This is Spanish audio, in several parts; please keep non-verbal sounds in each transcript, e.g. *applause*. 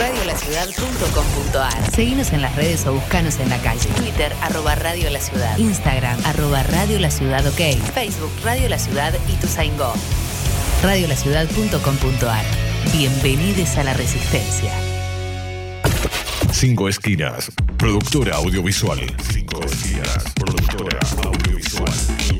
radiolaciudad.com.ar. Seguinos en las redes o buscanos en la calle. Twitter, arroba Radio La Ciudad. Instagram, arroba Radio La Ciudad OK. Facebook, Radio La Ciudad y Tuzaingó. Radiolaciudad.com.ar. Bienvenidos a la Resistencia. Cinco Esquinas, productora audiovisual. Cinco Esquinas, productora audiovisual.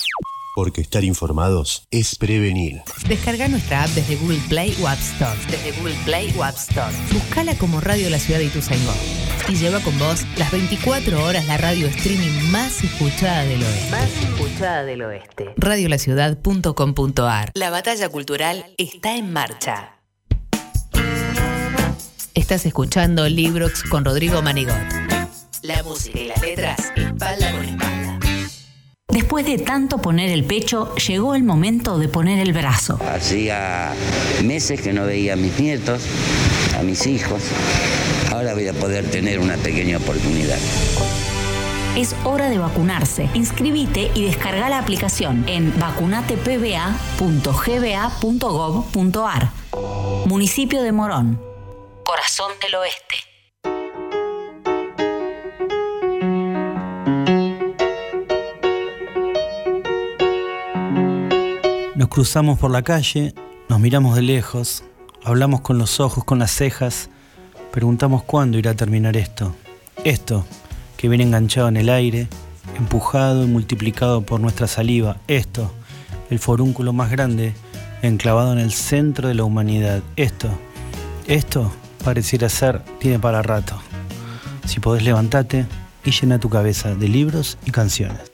Porque estar informados es prevenir. Descarga nuestra app desde Google Play o App Store. Desde Google Play o App Store. Buscala como Radio La Ciudad de Ituzaingó. Y lleva con vos las 24 horas la radio streaming más escuchada del oeste. Más escuchada del oeste. Radiolaciudad.com.ar La batalla cultural está en marcha. Estás escuchando Librox con Rodrigo Manigot. La música y las letras, espalda con espalda. Después de tanto poner el pecho, llegó el momento de poner el brazo. Hacía meses que no veía a mis nietos, a mis hijos. Ahora voy a poder tener una pequeña oportunidad. Es hora de vacunarse. Inscribite y descarga la aplicación en vacunatepba.gba.gov.ar. Municipio de Morón. Corazón del Oeste. Nos cruzamos por la calle, nos miramos de lejos, hablamos con los ojos, con las cejas, preguntamos cuándo irá a terminar esto. Esto, que viene enganchado en el aire, empujado y multiplicado por nuestra saliva. Esto, el forúnculo más grande, enclavado en el centro de la humanidad. Esto, esto pareciera ser, tiene para rato. Si podés levantarte y llena tu cabeza de libros y canciones.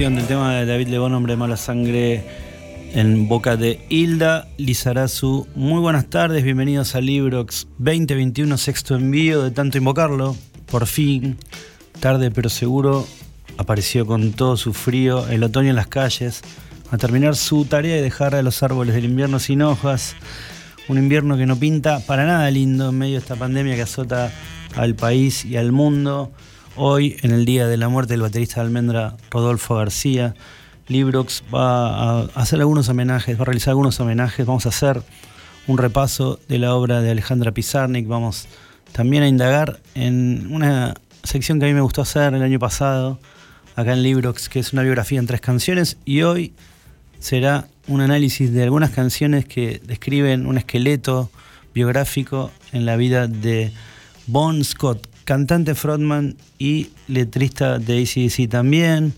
Del tema de David Lebón, Hombre de Mala Sangre, en boca de Hilda Lizarazu. Muy buenas tardes, bienvenidos a Librox 2021, sexto envío de tanto invocarlo. Por fin, tarde pero seguro, apareció con todo su frío el otoño en las calles, a terminar su tarea y dejar a los árboles del invierno sin hojas. Un invierno que no pinta para nada lindo en medio de esta pandemia que azota al país y al mundo. Hoy, en el día de la muerte del baterista de Almendra, Rodolfo García, Librox va a hacer algunos homenajes, va a realizar algunos homenajes. Vamos a hacer un repaso de la obra de Alejandra Pizarnik. Vamos también a indagar en una sección que a mí me gustó hacer el año pasado, acá en Librox, que es una biografía en tres canciones. Y hoy será un análisis de algunas canciones que describen un esqueleto biográfico en la vida de Bon Scott, cantante frontman y letrista de ACDC también.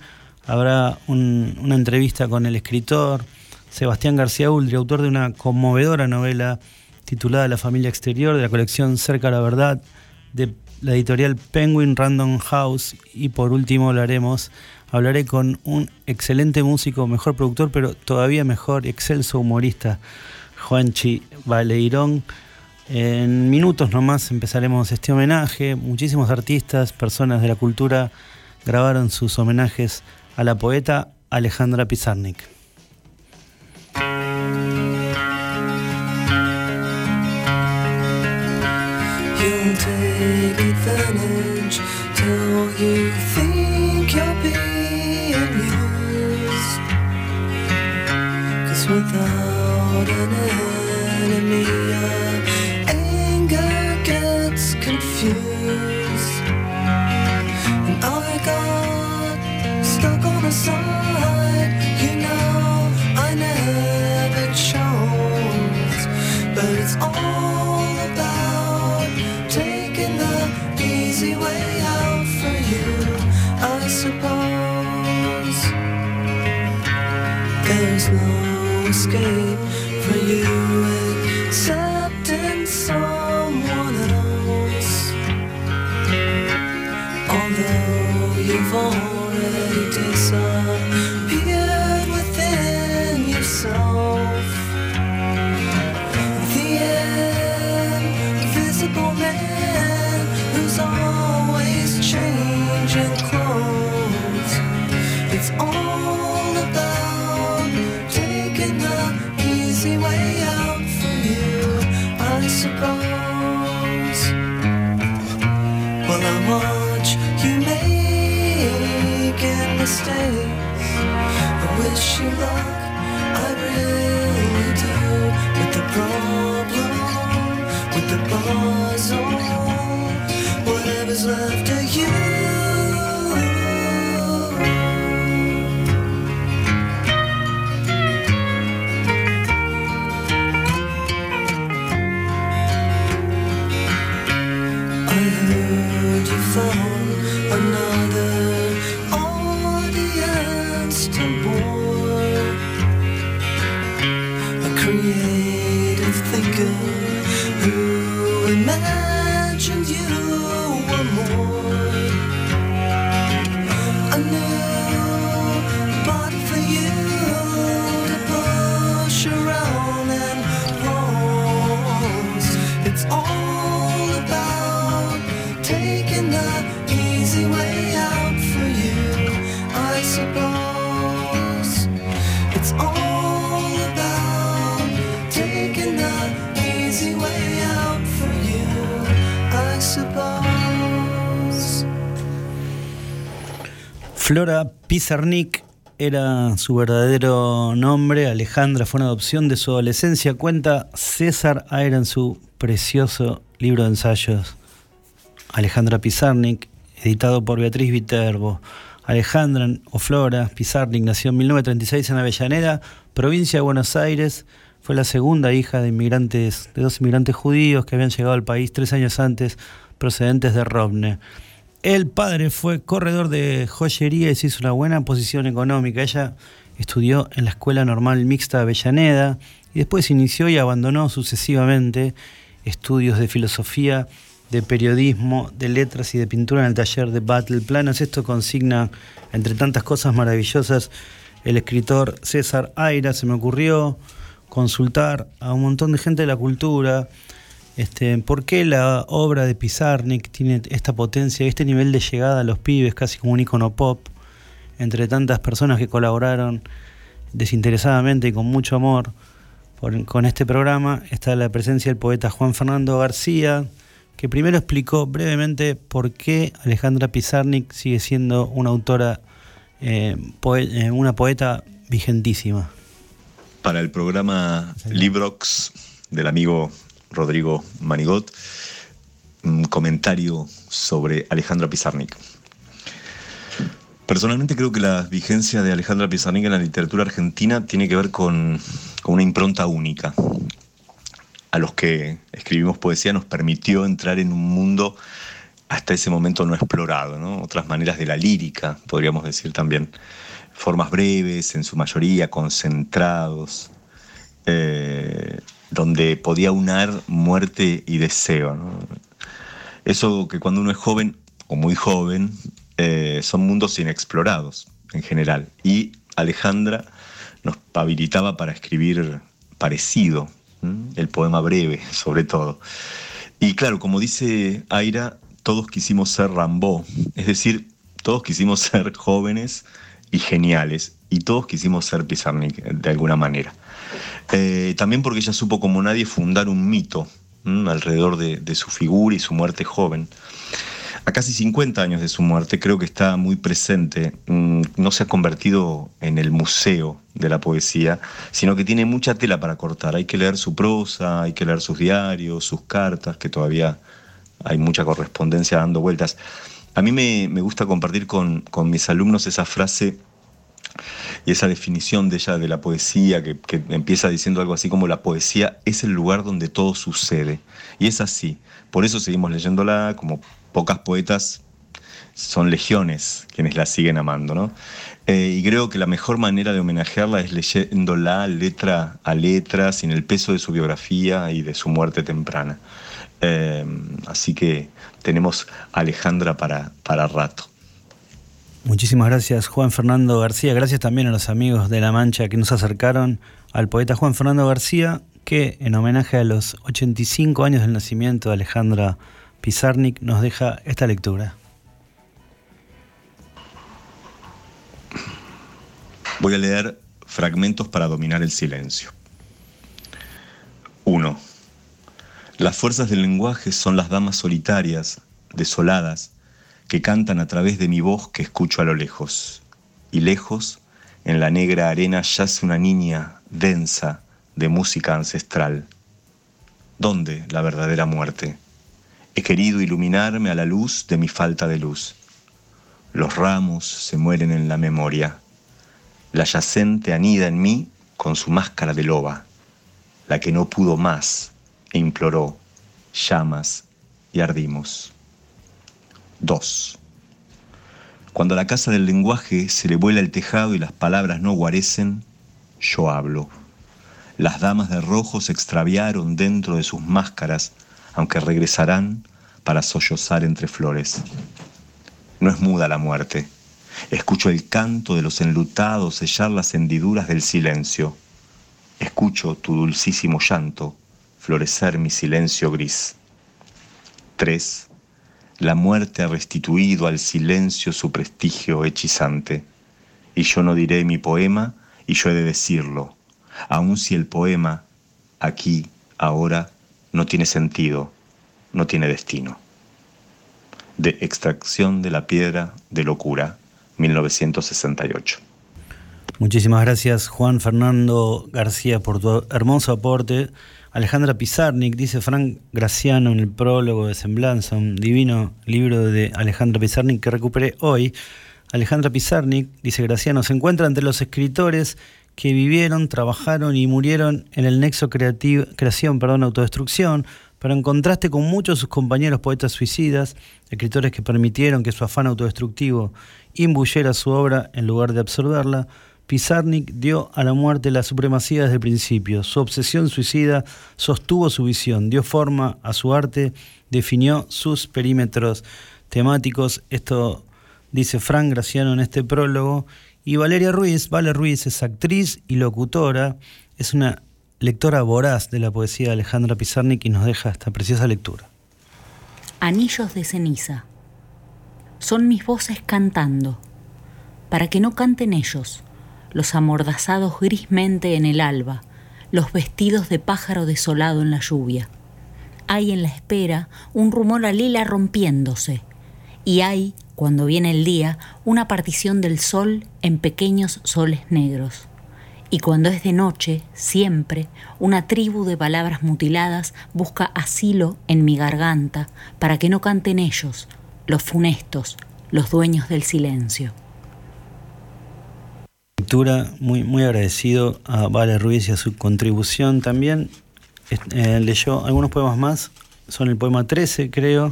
Habrá una entrevista con el escritor Sebastián García Uldri, autor de una conmovedora novela titulada La familia exterior, de la colección Cerca a la Verdad, de la editorial Penguin Random House. Y por último hablaremos, hablaré con un excelente músico, mejor productor, pero todavía mejor, excelso humorista, Juanchi Valeirón. En minutos nomás empezaremos este homenaje. Muchísimos artistas, personas de la cultura grabaron sus homenajes a la poeta Alejandra Pizarnik. No escape for you except in someone else. Although you've mistakes. I wish you luck, I really do. With the problem, with the puzzle, Flora Pizarnik era su verdadero nombre. Alejandra fue una adopción de su adolescencia. Cuenta César Aira en su precioso libro de ensayos. Alejandra Pizarnik, editado por Beatriz Viterbo. Alejandra o Flora Pizarnik nació en 1936 en Avellaneda, provincia de Buenos Aires. Fue la segunda hija de inmigrantes, de dos inmigrantes judíos que habían llegado al país tres años antes, procedentes de Rovne. El padre fue corredor de joyería y se hizo una buena posición económica. Ella estudió en la Escuela Normal Mixta de Avellaneda y después inició y abandonó sucesivamente estudios de filosofía de periodismo, de letras y de pintura en el taller de Battle Planos. Esto consigna, entre tantas cosas maravillosas, el escritor César Aira. Se me ocurrió consultar a un montón de gente de la cultura, este, ¿Por qué la obra de Pizarnik tiene esta potencia, este nivel de llegada a los pibes, casi como un icono pop, entre tantas personas que colaboraron desinteresadamente y con mucho amor con este programa? Está la presencia del poeta Juan Fernando García, que primero explicó brevemente por qué Alejandra Pizarnik sigue siendo una autora, eh, eh, una poeta vigentísima. Para el programa Librox del amigo Rodrigo Manigot, un comentario sobre Alejandra Pizarnik. Personalmente creo que la vigencia de Alejandra Pizarnik en la literatura argentina tiene que ver con, una impronta única. A los que escribimos poesía nos permitió entrar en un mundo hasta ese momento no explorado, ¿no? otras maneras de la lírica, podríamos decir también. Formas breves, en su mayoría, concentrados, eh, donde podía unar muerte y deseo. Eso que cuando uno es joven o muy joven, eh, son mundos inexplorados en general. Y Alejandra nos habilitaba para escribir parecido, el poema breve sobre todo. Y claro, como dice Aira, todos quisimos ser Rambo, es decir, todos quisimos ser jóvenes y geniales, y todos quisimos ser Pizarnik de alguna manera. Eh, también porque ella supo como nadie fundar un mito alrededor de, su figura y su muerte joven. A casi 50 años de su muerte creo que está muy presente, no se ha convertido en el museo de la poesía, sino que tiene mucha tela para cortar. Hay que leer su prosa, hay que leer sus diarios, sus cartas, que todavía hay mucha correspondencia dando vueltas. A mí me, gusta compartir con mis alumnos esa frase y esa definición de ella de la poesía, que, empieza diciendo algo así como la poesía es el lugar donde todo sucede. Y es así. Por eso seguimos leyéndola, como pocas poetas son legiones quienes la siguen amando, ¿no? Eh, y creo que la mejor manera de homenajearla es leyéndola letra a letra, sin el peso de su biografía y de su muerte temprana. Eh, así que tenemos a Alejandra para, para rato. Muchísimas gracias Juan Fernando García, gracias también a los amigos de La Mancha que nos acercaron al poeta Juan Fernando García, que en homenaje a los 85 años del nacimiento de Alejandra Pizarnik nos deja esta lectura. Voy a leer fragmentos para dominar el silencio. 1. Las fuerzas del lenguaje son las damas solitarias, desoladas, que cantan a través de mi voz que escucho a lo lejos. Y lejos, en la negra arena, yace una niña densa de música ancestral. ¿Dónde la verdadera muerte? He querido iluminarme a la luz de mi falta de luz. Los ramos se mueren en la memoria. La yacente anida en mí con su máscara de loba, la que no pudo más e imploró llamas y ardimos. 2. Cuando a la casa del lenguaje se le vuela el tejado y las palabras no guarecen, yo hablo. Las damas de rojo se extraviaron dentro de sus máscaras, aunque regresarán para sollozar entre flores. No es muda la muerte. Escucho el canto de los enlutados sellar las hendiduras del silencio. Escucho tu dulcísimo llanto florecer mi silencio gris. 3 la muerte ha restituido al silencio su prestigio hechizante. Y yo no diré mi poema, y yo he de decirlo, aun si el poema, aquí, ahora, no tiene sentido, no tiene destino. De Extracción de la Piedra de Locura, 1968. Muchísimas gracias Juan Fernando García por tu hermoso aporte Alejandra Pizarnik, dice Frank Graciano en el prólogo de Semblanza, un divino libro de Alejandra Pizarnik que recuperé hoy. Alejandra Pizarnik, dice Graciano, se encuentra entre los escritores que vivieron, trabajaron y murieron en el nexo creación, perdón, autodestrucción, pero en contraste con muchos de sus compañeros poetas suicidas, escritores que permitieron que su afán autodestructivo imbuyera su obra en lugar de absorberla, Pizarnik dio a la muerte la supremacía desde el principio. Su obsesión suicida sostuvo su visión, dio forma a su arte, definió sus perímetros temáticos. Esto dice Frank Graciano en este prólogo. Y Valeria Ruiz, Vale Ruiz es actriz y locutora, es una lectora voraz de la poesía de Alejandra Pizarnik y nos deja esta preciosa lectura. Anillos de ceniza. Son mis voces cantando, para que no canten ellos los amordazados grismente en el alba, los vestidos de pájaro desolado en la lluvia. Hay en la espera un rumor a lila rompiéndose, y hay, cuando viene el día, una partición del sol en pequeños soles negros. Y cuando es de noche, siempre, una tribu de palabras mutiladas busca asilo en mi garganta para que no canten ellos, los funestos, los dueños del silencio muy, muy agradecido a Vale Ruiz y a su contribución también. Eh, leyó algunos poemas más, son el poema 13 creo,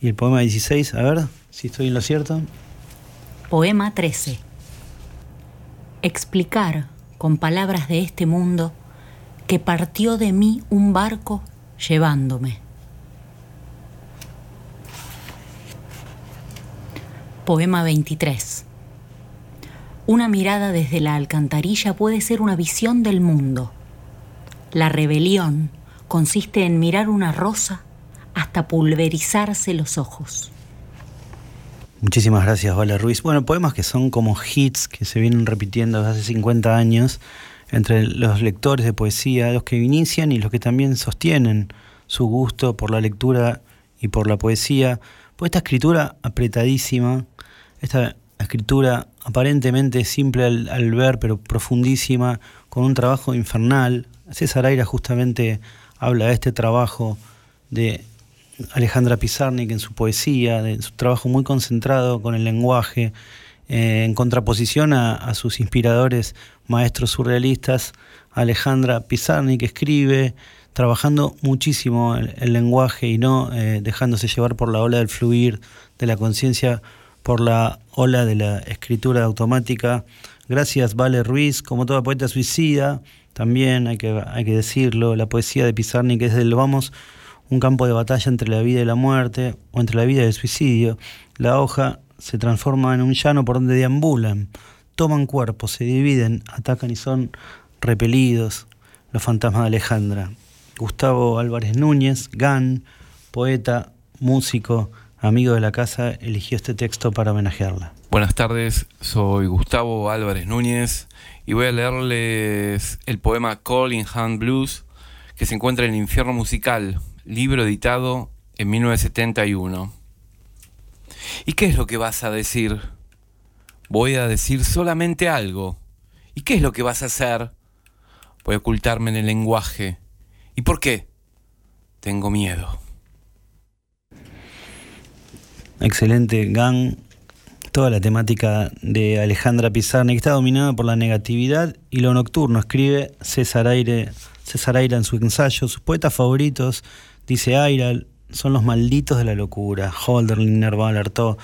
y el poema 16, a ver si estoy en lo cierto. Poema 13. Explicar con palabras de este mundo que partió de mí un barco llevándome. Poema 23. Una mirada desde la alcantarilla puede ser una visión del mundo. La rebelión consiste en mirar una rosa hasta pulverizarse los ojos. Muchísimas gracias, Vale Ruiz. Bueno, poemas que son como hits que se vienen repitiendo desde hace 50 años entre los lectores de poesía, los que inician y los que también sostienen su gusto por la lectura y por la poesía. Pues esta escritura apretadísima, esta escritura aparentemente simple al, ver, pero profundísima, con un trabajo infernal. César Aira justamente habla de este trabajo de Alejandra Pizarnik en su poesía, de su trabajo muy concentrado con el lenguaje, eh, en contraposición a, sus inspiradores maestros surrealistas. Alejandra Pizarnik escribe trabajando muchísimo el, lenguaje y no eh, dejándose llevar por la ola del fluir de la conciencia por la ola de la escritura automática. Gracias, Vale Ruiz, como toda poeta suicida, también hay que, hay que decirlo, la poesía de Pizarnik es del vamos, un campo de batalla entre la vida y la muerte, o entre la vida y el suicidio. La hoja se transforma en un llano por donde deambulan, toman cuerpo, se dividen, atacan y son repelidos los fantasmas de Alejandra. Gustavo Álvarez Núñez, GAN, poeta, músico, amigo de la casa, eligió este texto para homenajearla. Buenas tardes, soy Gustavo Álvarez Núñez y voy a leerles el poema Calling Hand Blues que se encuentra en el Infierno Musical, libro editado en 1971. ¿Y qué es lo que vas a decir? Voy a decir solamente algo. ¿Y qué es lo que vas a hacer? Voy a ocultarme en el lenguaje. ¿Y por qué? Tengo miedo. Excelente gang. Toda la temática de Alejandra Pizarnik está dominada por la negatividad y lo nocturno. Escribe César Aire, César Aira en su ensayo. Sus poetas favoritos, dice Aira, son los malditos de la locura. Holderlin Nerva alertó.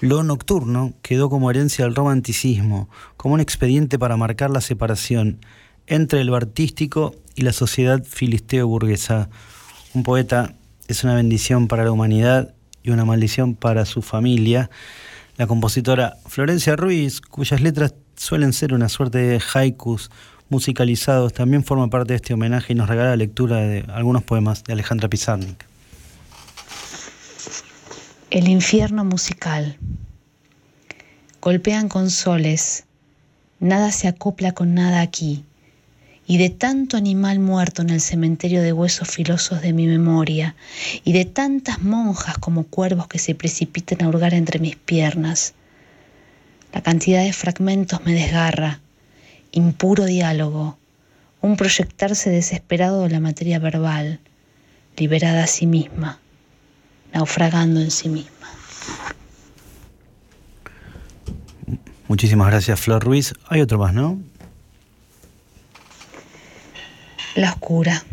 Lo nocturno quedó como herencia del romanticismo, como un expediente para marcar la separación entre lo artístico y la sociedad filisteo-burguesa. Un poeta es una bendición para la humanidad y una maldición para su familia. La compositora Florencia Ruiz, cuyas letras suelen ser una suerte de haikus musicalizados, también forma parte de este homenaje y nos regala la lectura de algunos poemas de Alejandra Pizarnik. El infierno musical. Golpean con soles, nada se acopla con nada aquí y de tanto animal muerto en el cementerio de huesos filosos de mi memoria, y de tantas monjas como cuervos que se precipitan a hurgar entre mis piernas. La cantidad de fragmentos me desgarra, impuro diálogo, un proyectarse desesperado de la materia verbal, liberada a sí misma, naufragando en sí misma. Muchísimas gracias, Flor Ruiz. Hay otro más, ¿no? La oscura.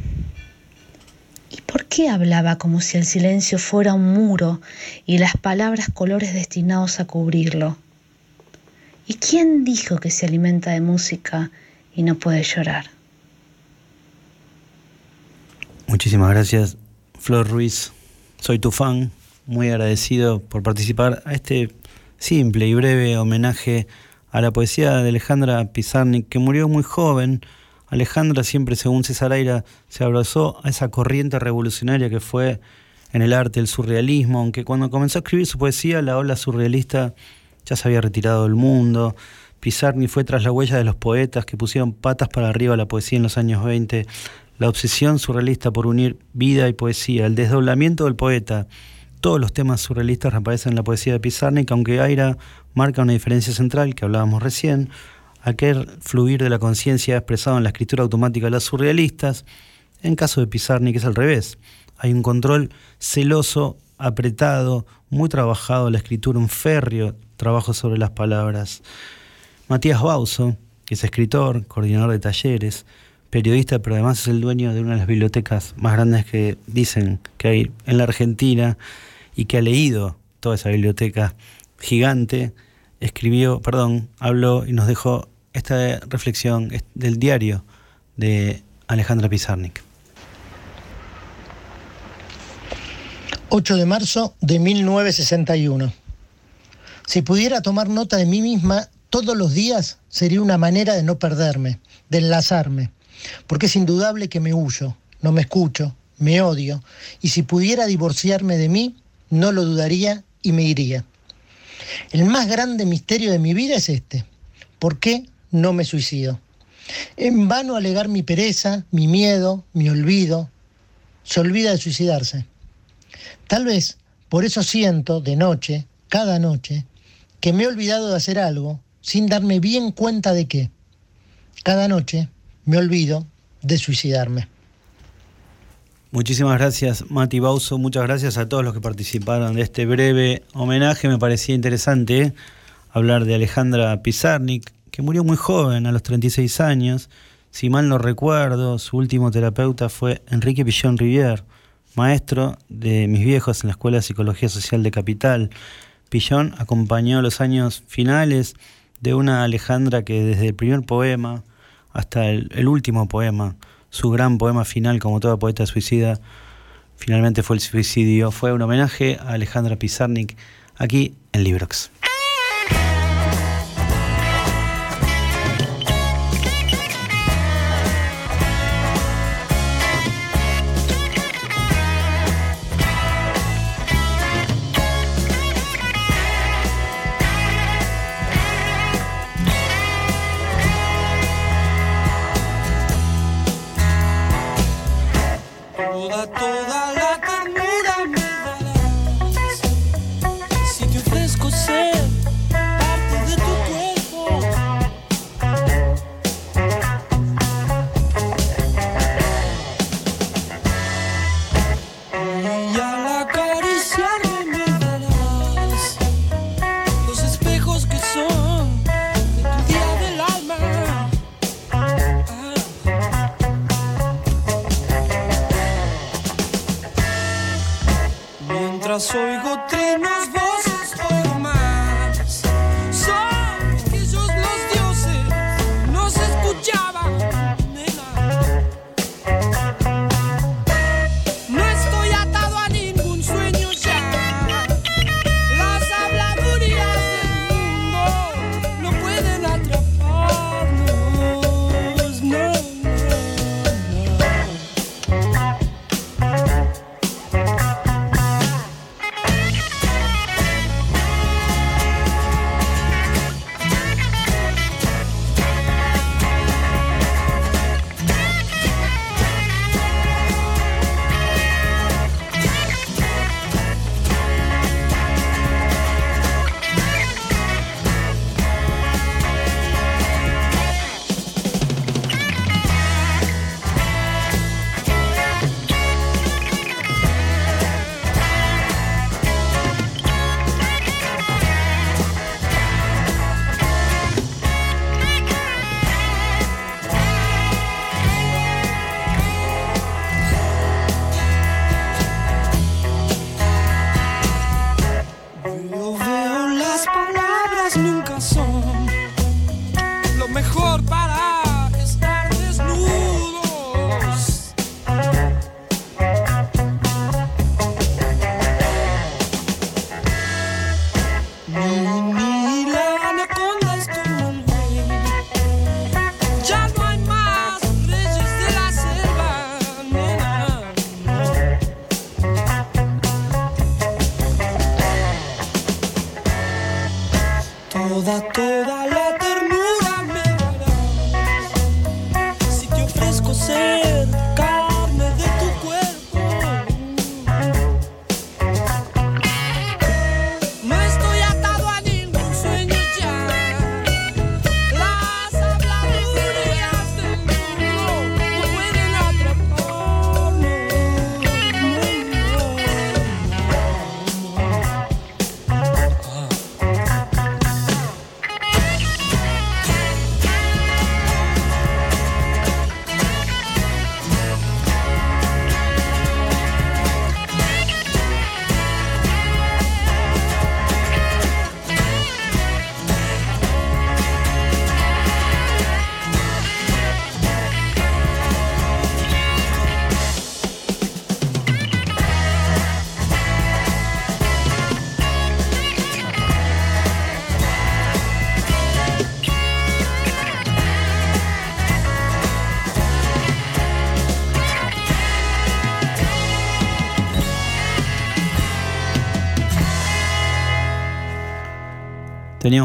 ¿Y por qué hablaba como si el silencio fuera un muro y las palabras colores destinados a cubrirlo? ¿Y quién dijo que se alimenta de música y no puede llorar? Muchísimas gracias, Flor Ruiz. Soy tu fan, muy agradecido por participar a este simple y breve homenaje a la poesía de Alejandra Pizarnik, que murió muy joven. Alejandra siempre, según César Aira, se abrazó a esa corriente revolucionaria que fue en el arte el surrealismo, aunque cuando comenzó a escribir su poesía, la ola surrealista ya se había retirado del mundo. Pizarnik fue tras la huella de los poetas que pusieron patas para arriba a la poesía en los años 20. La obsesión surrealista por unir vida y poesía, el desdoblamiento del poeta. Todos los temas surrealistas reaparecen en la poesía de Pizarnik, aunque Aira marca una diferencia central que hablábamos recién, aquel fluir de la conciencia expresado en la escritura automática de los surrealistas. En caso de Pizarnik es al revés. Hay un control celoso, apretado, muy trabajado la escritura, un férreo trabajo sobre las palabras. Matías Bauso, que es escritor, coordinador de talleres, periodista, pero además es el dueño de una de las bibliotecas más grandes que dicen que hay en la Argentina y que ha leído toda esa biblioteca gigante, escribió, perdón, habló y nos dejó esta reflexión del diario de Alejandra Pizarnik. 8 de marzo de 1961. Si pudiera tomar nota de mí misma todos los días, sería una manera de no perderme, de enlazarme, porque es indudable que me huyo, no me escucho, me odio, y si pudiera divorciarme de mí, no lo dudaría y me iría. El más grande misterio de mi vida es este. ¿Por qué no me suicido? En vano alegar mi pereza, mi miedo, mi olvido. Se olvida de suicidarse. Tal vez por eso siento de noche, cada noche, que me he olvidado de hacer algo sin darme bien cuenta de qué. Cada noche me olvido de suicidarme. Muchísimas gracias, Mati Bauso. Muchas gracias a todos los que participaron de este breve homenaje. Me parecía interesante hablar de Alejandra Pizarnik, que murió muy joven, a los 36 años. Si mal no recuerdo, su último terapeuta fue Enrique Pillón Rivière, maestro de mis viejos en la Escuela de Psicología Social de Capital. Pillón acompañó los años finales de una Alejandra que desde el primer poema hasta el último poema su gran poema final, como toda poeta suicida, finalmente fue el suicidio. Fue un homenaje a Alejandra Pizarnik aquí en Librox.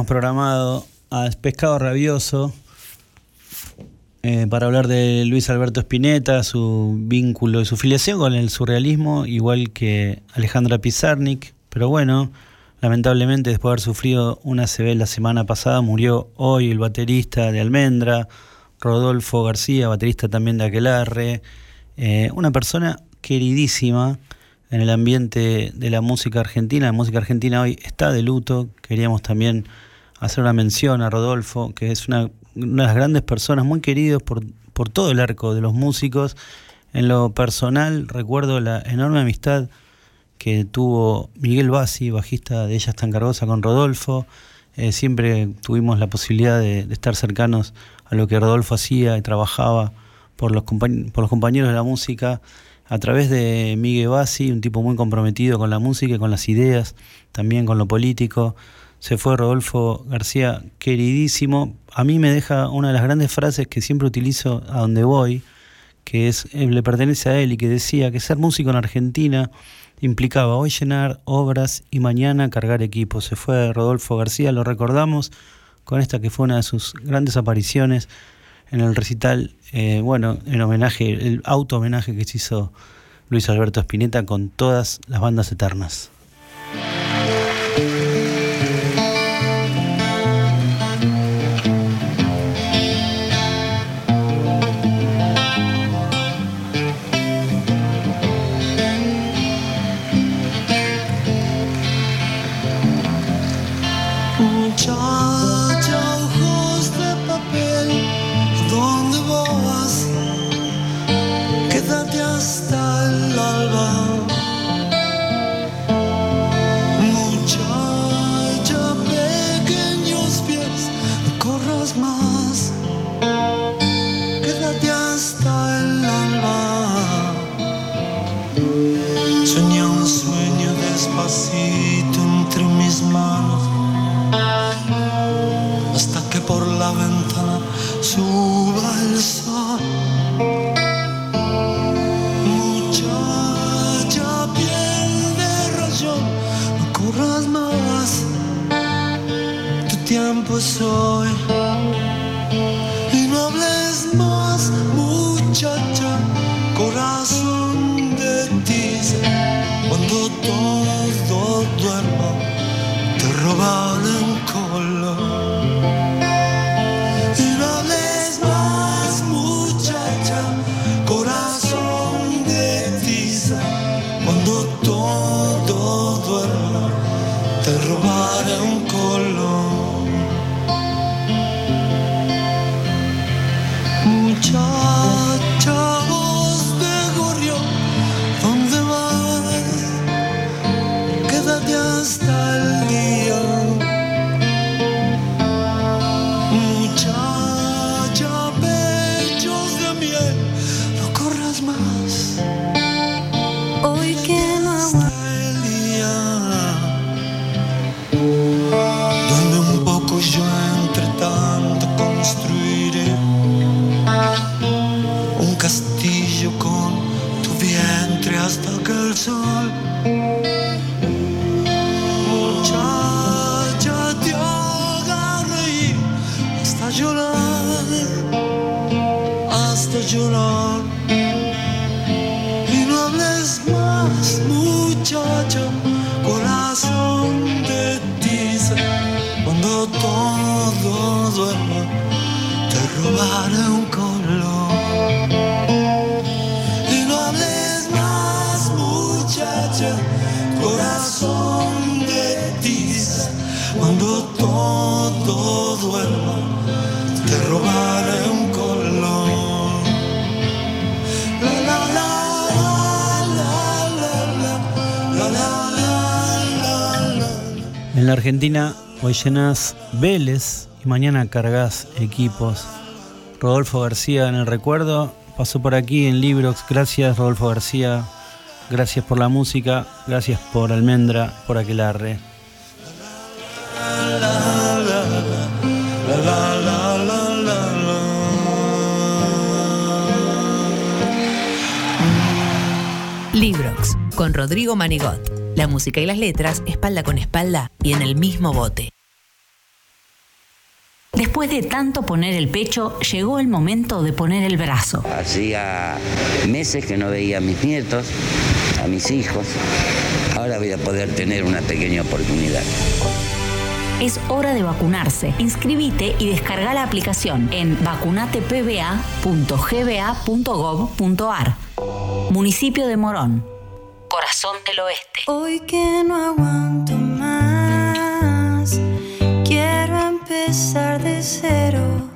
Programado a Pescado Rabioso eh, para hablar de Luis Alberto Spinetta, su vínculo y su filiación con el surrealismo, igual que Alejandra Pizarnik. Pero bueno, lamentablemente después de haber sufrido una CB la semana pasada, murió hoy el baterista de Almendra, Rodolfo García, baterista también de Aquelarre. Eh, una persona queridísima en el ambiente de la música argentina. La música argentina hoy está de luto. Queríamos también hacer una mención a Rodolfo, que es una, de las grandes personas, muy queridos por, por todo el arco de los músicos. En lo personal, recuerdo la enorme amistad que tuvo Miguel Bassi, bajista de Ella tan cargosa, con Rodolfo. Eh, siempre tuvimos la posibilidad de, de, estar cercanos a lo que Rodolfo hacía y trabajaba por los, por los compañeros de la música a través de Miguel Bassi, un tipo muy comprometido con la música y con las ideas, también con lo político. Se fue Rodolfo García, queridísimo. A mí me deja una de las grandes frases que siempre utilizo a donde voy, que es eh, le pertenece a él y que decía que ser músico en Argentina implicaba hoy llenar obras y mañana cargar equipos. Se fue Rodolfo García, lo recordamos con esta que fue una de sus grandes apariciones en el recital, eh, bueno, en homenaje, el auto homenaje que se hizo Luis Alberto Spinetta con todas las bandas eternas. suba el sol. Muchacha piel de rayón, no corras más, tu tiempo es hoy. Argentina hoy llenas Vélez y mañana cargas equipos. Rodolfo García en el recuerdo pasó por aquí en Librox. Gracias Rodolfo García. Gracias por la música. Gracias por Almendra, por Aquelarre. Librox, con Rodrigo Manigot. La música y las letras, espalda con espalda y en el mismo bote. Después de tanto poner el pecho, llegó el momento de poner el brazo. Hacía meses que no veía a mis nietos, a mis hijos. Ahora voy a poder tener una pequeña oportunidad. Es hora de vacunarse. Inscribite y descarga la aplicación en vacunatepba.gba.gov.ar. Municipio de Morón. Corazón del Oeste. Hoy que no aguanto más, quiero empezar de cero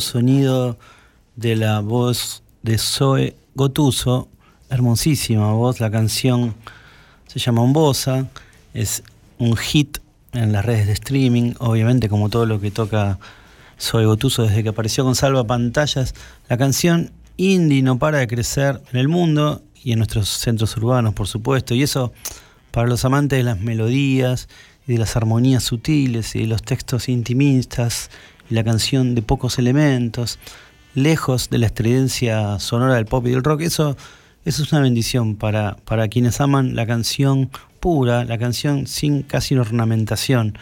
sonido de la voz de Zoe Gotuso, hermosísima voz, la canción se llama Umbosa, es un hit en las redes de streaming, obviamente como todo lo que toca Zoe Gotuso desde que apareció con Salva Pantallas, la canción indie no para de crecer en el mundo y en nuestros centros urbanos, por supuesto, y eso para los amantes de las melodías y de las armonías sutiles y de los textos intimistas la canción de pocos elementos, lejos de la estridencia sonora del pop y del rock, eso, es una bendición para, quienes aman la canción pura, la canción sin casi ornamentación.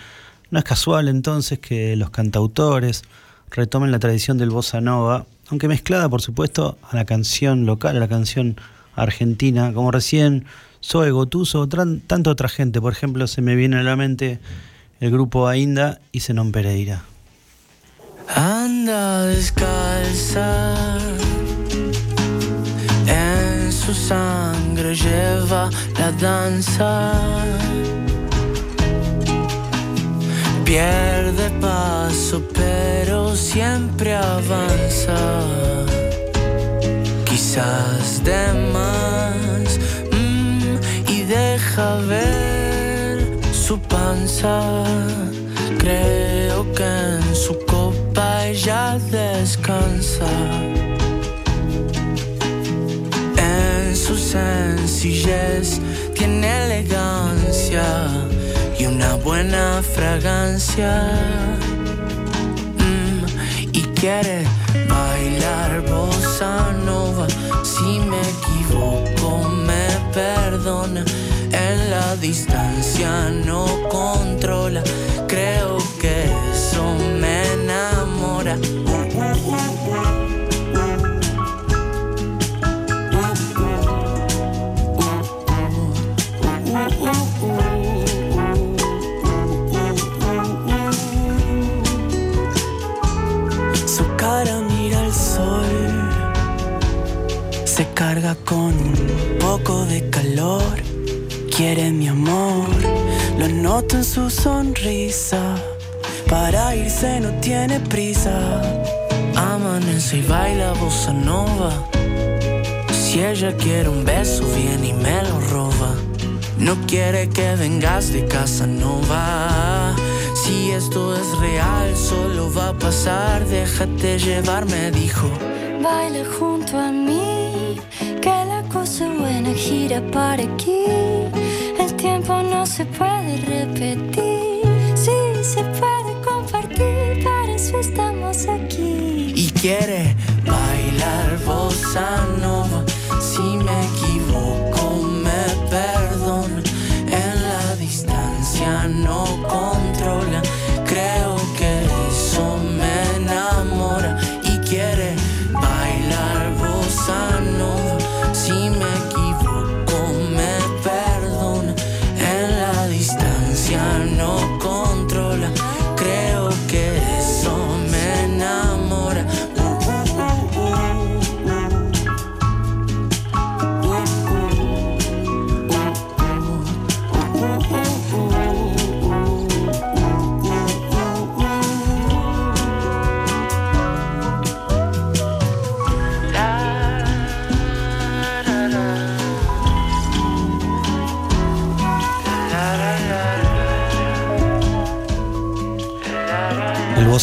No es casual entonces que los cantautores retomen la tradición del bossa nova, aunque mezclada por supuesto a la canción local, a la canción argentina, como recién Zoe Gotuso, tanta otra gente, por ejemplo, se me viene a la mente el grupo Ainda y Zenón Pereira. Anda descalza, en su sangre lleva la danza. Pierde paso, pero siempre avanza. Quizás de más, mm, y deja ver su panza. Creo que en su copa ella descansa. En su sencillez tiene elegancia y una buena fragancia. Mm, y quiere bailar bossa nova. Si me equivoco, me perdona. En la distancia no controla. Creo que eso me su cara mira al sol, se carga con un poco de calor, quiere mi amor, lo noto en su sonrisa. Para irse no tiene prisa. Amanece y baila bossa nova. Si ella quiere un beso, viene y me lo roba. No quiere que vengas de casa, no va. Si esto es real, solo va a pasar. Déjate llevar, me dijo. Baila junto a mí, que la cosa buena gira para aquí. El tiempo no se puede repetir, estamos aquí. y quiere bailar bossa nova. Si me equivoco,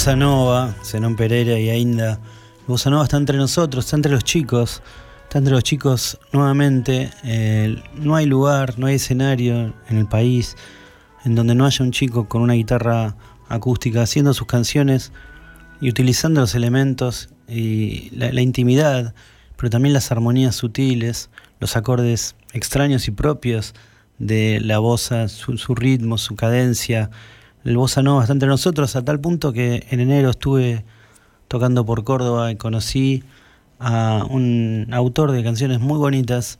Bossa Nova, Zenón Pereira y Ainda. Bossa Nova está entre nosotros, está entre los chicos, está entre los chicos nuevamente. Eh, no hay lugar, no hay escenario en el país en donde no haya un chico con una guitarra acústica haciendo sus canciones y utilizando los elementos y la, intimidad, pero también las armonías sutiles, los acordes extraños y propios de la bossa, su ritmo, su cadencia. El bossa nova está nosotros a tal punto que en enero estuve tocando por Córdoba y conocí a un autor de canciones muy bonitas,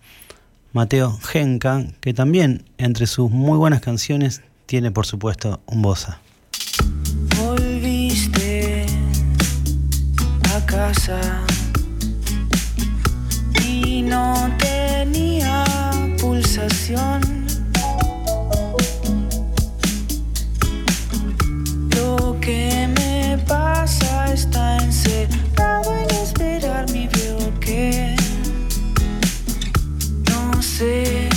Mateo Genca, que también entre sus muy buenas canciones tiene por supuesto un bossa. Volviste a casa y no tenía pulsación. Que me pasa está encerrado en esperar mi veo que no sé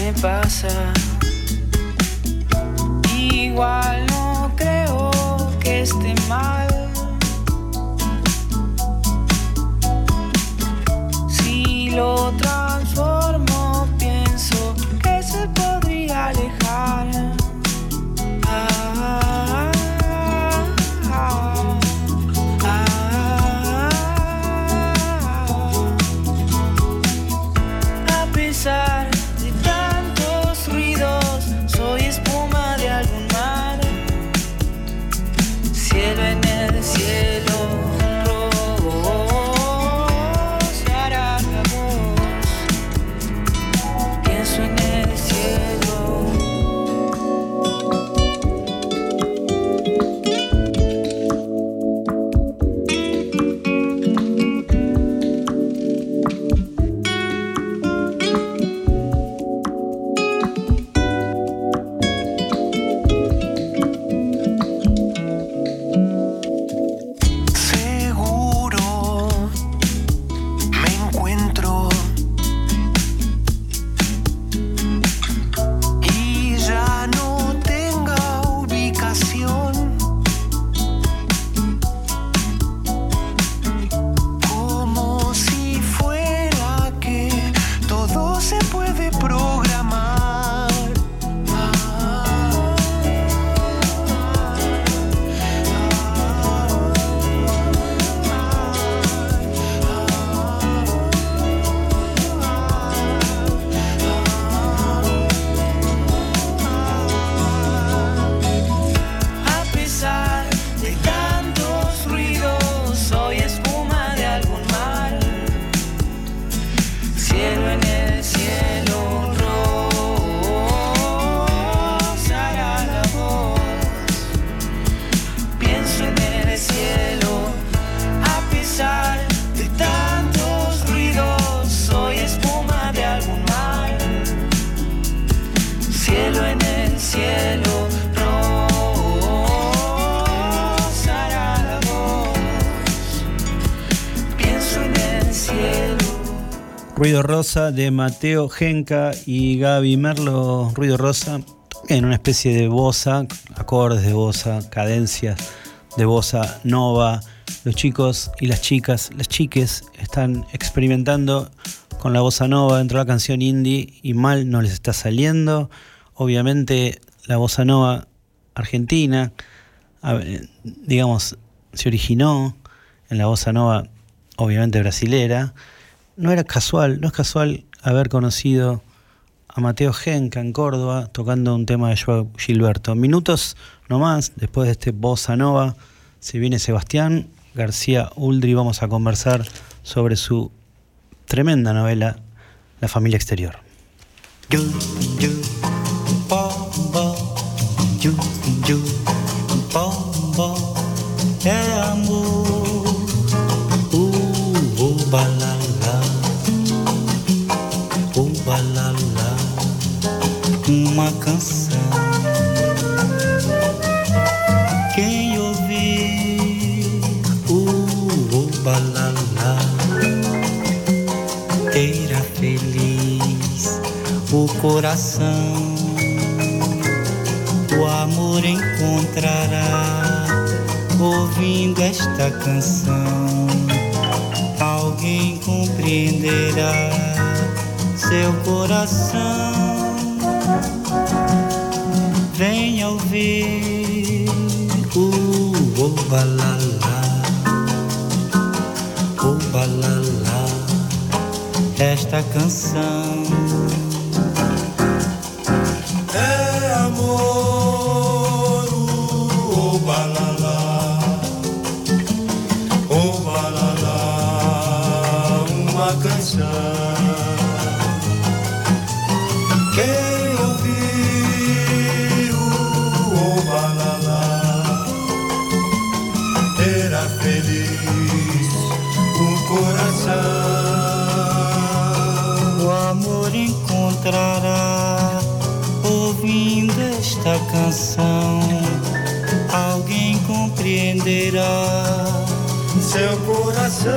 me pasa. Igual no creo que esté mal. Si lo transformo, Rosa de Mateo Genca y Gaby Merlo. Ruido Rosa en una especie de bossa, acordes de bossa, cadencias de bossa nova. Los chicos y las chicas, las chiques, están experimentando con la bossa nova dentro de la canción indie y mal no les está saliendo. Obviamente la bossa nova argentina, digamos, se originó en la bossa nova obviamente brasilera no era casual, no es casual haber conocido a Mateo Genca en Córdoba tocando un tema de Joao Gilberto. Minutos nomás, después de este bossa nova, se viene Sebastián García Uldri. Vamos a conversar sobre su tremenda novela, La familia exterior. Uma canção. Quem ouvir o balalá terá feliz o coração. O amor encontrará ouvindo esta canção. Alguém compreenderá seu coração venha ouvir o obalala, obalala, esta canção. É amor, esta canção. Alguém compreenderá seu coração.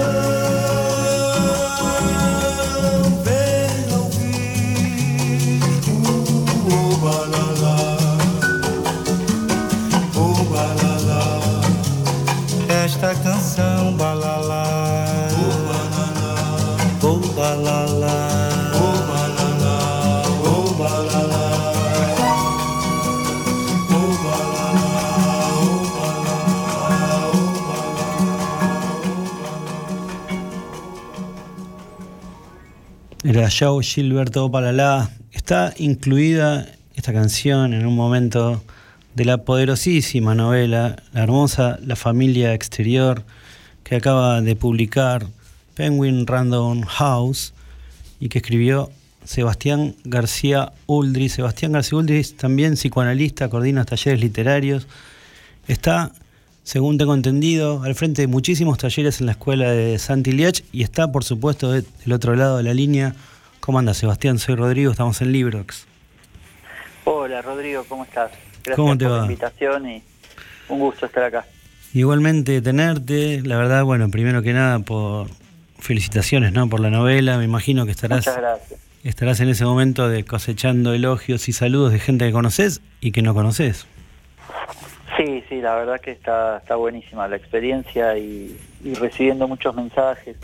Vem ouvir o balalá, o balalá. Esta canção balalá, Era Joe Gilberto Palalá. Está incluida esta canción en un momento de la poderosísima novela, la hermosa La familia exterior, que acaba de publicar Penguin Random House y que escribió Sebastián García Uldri. Sebastián García Uldri también psicoanalista, coordina talleres literarios. Está según tengo entendido, al frente de muchísimos talleres en la escuela de Santiliach y está, por supuesto, del otro lado de la línea. ¿Cómo anda, Sebastián? Soy Rodrigo, estamos en Librox. Hola, Rodrigo, ¿cómo estás? Gracias ¿Cómo te por la invitación y un gusto estar acá. Igualmente tenerte, la verdad, bueno, primero que nada, por felicitaciones, ¿no? Por la novela, me imagino que estarás... Estarás en ese momento de cosechando elogios y saludos de gente que conoces y que no conoces. Sí, sí, la verdad que está, está buenísima la experiencia y, recibiendo muchos mensajes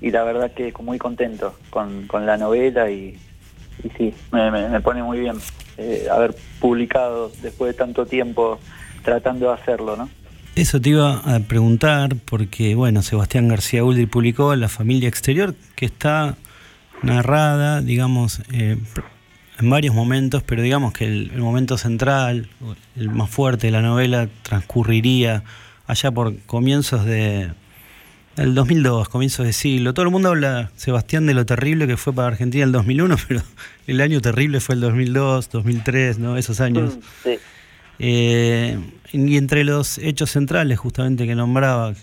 y, la verdad que muy contento con, la novela y, sí, me, pone muy bien eh, haber publicado después de tanto tiempo tratando de hacerlo, ¿no? Eso te iba a preguntar porque, bueno, Sebastián García Uldi publicó La familia exterior, que está narrada, digamos, eh, en varios momentos, pero digamos que el, momento central, el más fuerte de la novela, transcurriría allá por comienzos de el 2002, comienzos de siglo. Todo el mundo habla, Sebastián, de lo terrible que fue para Argentina el 2001, *laughs* pero el año terrible fue el 2002, 2003, ¿no? Esos años. Mm, eh, y entre los hechos centrales, justamente que nombraba,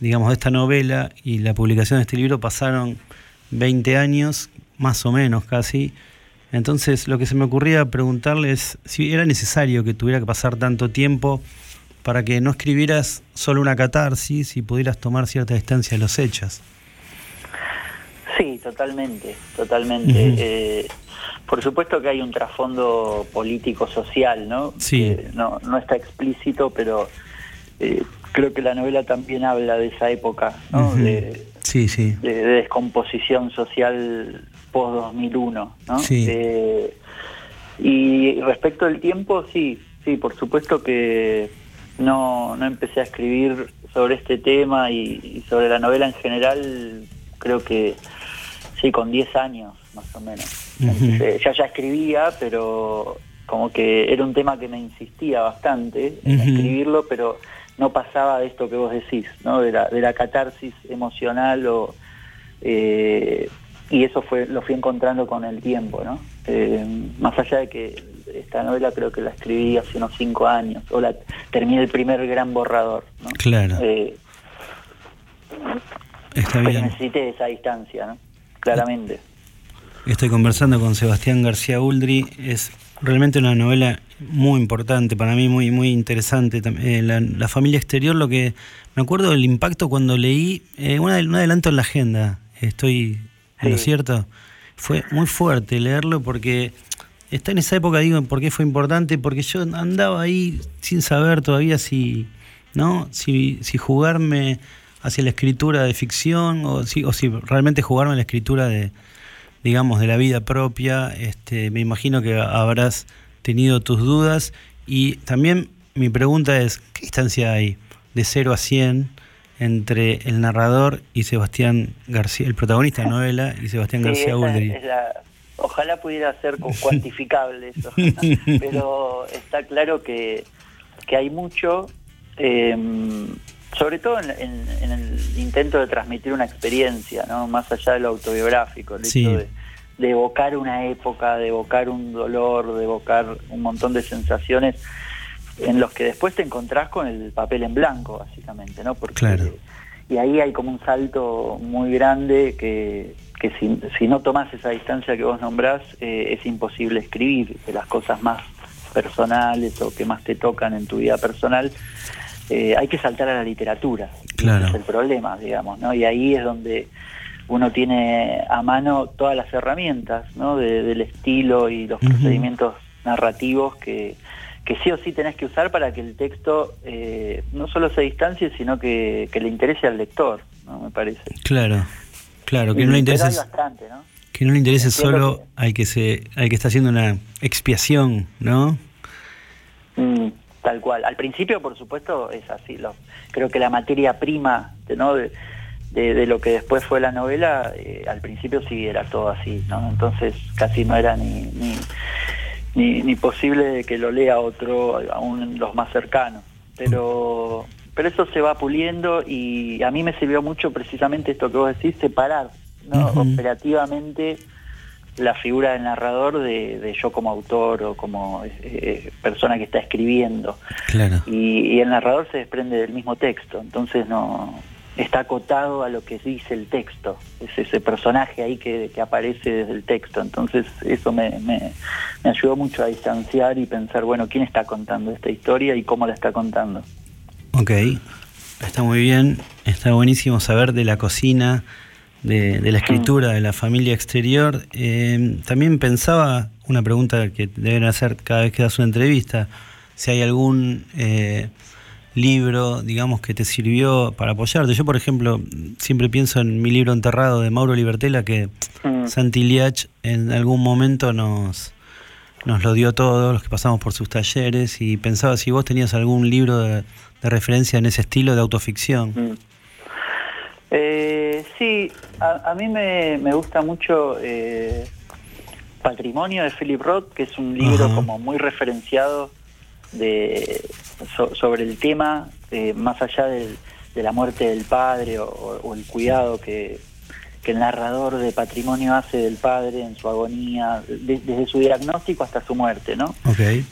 digamos, de esta novela y la publicación de este libro pasaron 20 años, más o menos casi, entonces lo que se me ocurría preguntarle es si era necesario que tuviera que pasar tanto tiempo para que no escribieras solo una catarsis y pudieras tomar cierta distancia de los hechos. Sí, totalmente, totalmente. Eh, por supuesto que hay un trasfondo político-social, ¿no? Sí. No, no está explícito, pero eh, creo que la novela también habla de esa época, ¿no? De, Sí, sí. de- de descomposición social post-2001, ¿no? Sí. Eh, y respecto al tiempo, sí, sí, por supuesto que no, no empecé a escribir sobre este tema y, y sobre la novela en general, creo que sí, con 10 años más o menos. Ya ya escribía, pero como que era un tema que me insistía bastante en escribirlo, pero no pasaba de esto que vos decís, ¿no? De la, de la catarsis emocional o eh, y eso fue lo fui encontrando con el tiempo, ¿no? Eh, más allá de que esta novela creo que la escribí hace unos cinco años, o la terminé el primer gran borrador, ¿no? Claro. Eh, Está pero bien. necesité esa distancia, ¿no? Claramente. Estoy conversando con Sebastián García Uldri. Es realmente una novela muy importante para mí, muy muy interesante. Eh, la, la familia exterior, lo que me acuerdo del impacto cuando leí eh, un adelanto en la agenda. Estoy lo Sí. cierto. Fue muy fuerte leerlo porque está en esa época, digo, ¿por qué fue importante? Porque yo andaba ahí sin saber todavía si, ¿no? Si, si jugarme hacia la escritura de ficción o si, o si realmente jugarme a la escritura de, digamos, de la vida propia. Este, me imagino que habrás tenido tus dudas. Y también mi pregunta es, ¿qué distancia hay de 0 a 100 entre el narrador y Sebastián García, el protagonista de la *laughs* novela, y Sebastián Sí, García esa Uldri? es la- ojalá pudiera ser cu- *laughs* cuantificable eso, *laughs* pero está claro que, que hay mucho, eh, sobre todo en, en- en el intento de transmitir una experiencia, ¿no? más allá de lo autobiográfico, el Sí. hecho de, de evocar una época, de evocar un dolor, de evocar un montón de sensaciones en los que después te encontrás con el papel en blanco, básicamente, ¿no? Porque Claro. y ahí hay como un salto muy grande que, que si, si no tomás esa distancia que vos nombrás, eh, es imposible escribir de las cosas más personales o que más te tocan en tu vida personal. eh, hay que saltar a la literatura. Claro. Ese es el problema, digamos, ¿no? Y ahí es donde uno tiene a mano todas las herramientas, ¿no? De- del estilo y los procedimientos narrativos que, que sí o sí tenés que usar para que el texto eh, no solo se distancie, sino que, que le interese al lector, ¿no? Me parece. Claro, claro, que Y- no le interese, bastante, ¿no? que no le interese solo al que se, al que está haciendo una expiación, ¿no? Mm, tal cual. Al principio, por supuesto, es así. Lo, creo que la materia prima de, ¿no? de, de- de lo que después fue la novela, eh, al principio sí era todo así, ¿no? Entonces casi no era ni, ni, ni, ni posible que lo lea otro, aún los más cercanos. Pero, pero eso se va puliendo y a mí me sirvió mucho precisamente esto que vos decís, separar operativamente la figura del narrador de, de yo como autor o como eh, persona que está escribiendo. Claro. Y, y el narrador se desprende del mismo texto, entonces no está acotado a lo que dice el texto, es ese personaje ahí que, que aparece desde el texto, entonces eso me, me, ayudó mucho a distanciar y pensar, bueno, ¿quién está contando esta historia y cómo la está contando? Ok, está muy bien, está buenísimo saber de la cocina, de, la escritura, de la familia exterior. Eh, también pensaba una pregunta que deben hacer cada vez que das una entrevista, si hay algún eh, libro, digamos, que te sirvió para apoyarte. Yo, por ejemplo, siempre pienso en mi libro Enterrado de Mauro Libertela, que Santi Liach en algún momento nos, nos lo dio todo, los que pasamos por sus talleres, y pensaba si vos tenías algún libro de, de referencia en ese estilo de autoficción. Eh, sí, a, a mí me, me gusta mucho eh, Patrimonio de Philip Roth, que es un libro como muy referenciado de, so- sobre el tema, eh, más allá del- de la muerte del padre o, o el cuidado que, que el narrador de Patrimonio hace del padre en su agonía, de- desde su diagnóstico hasta su muerte, ¿no?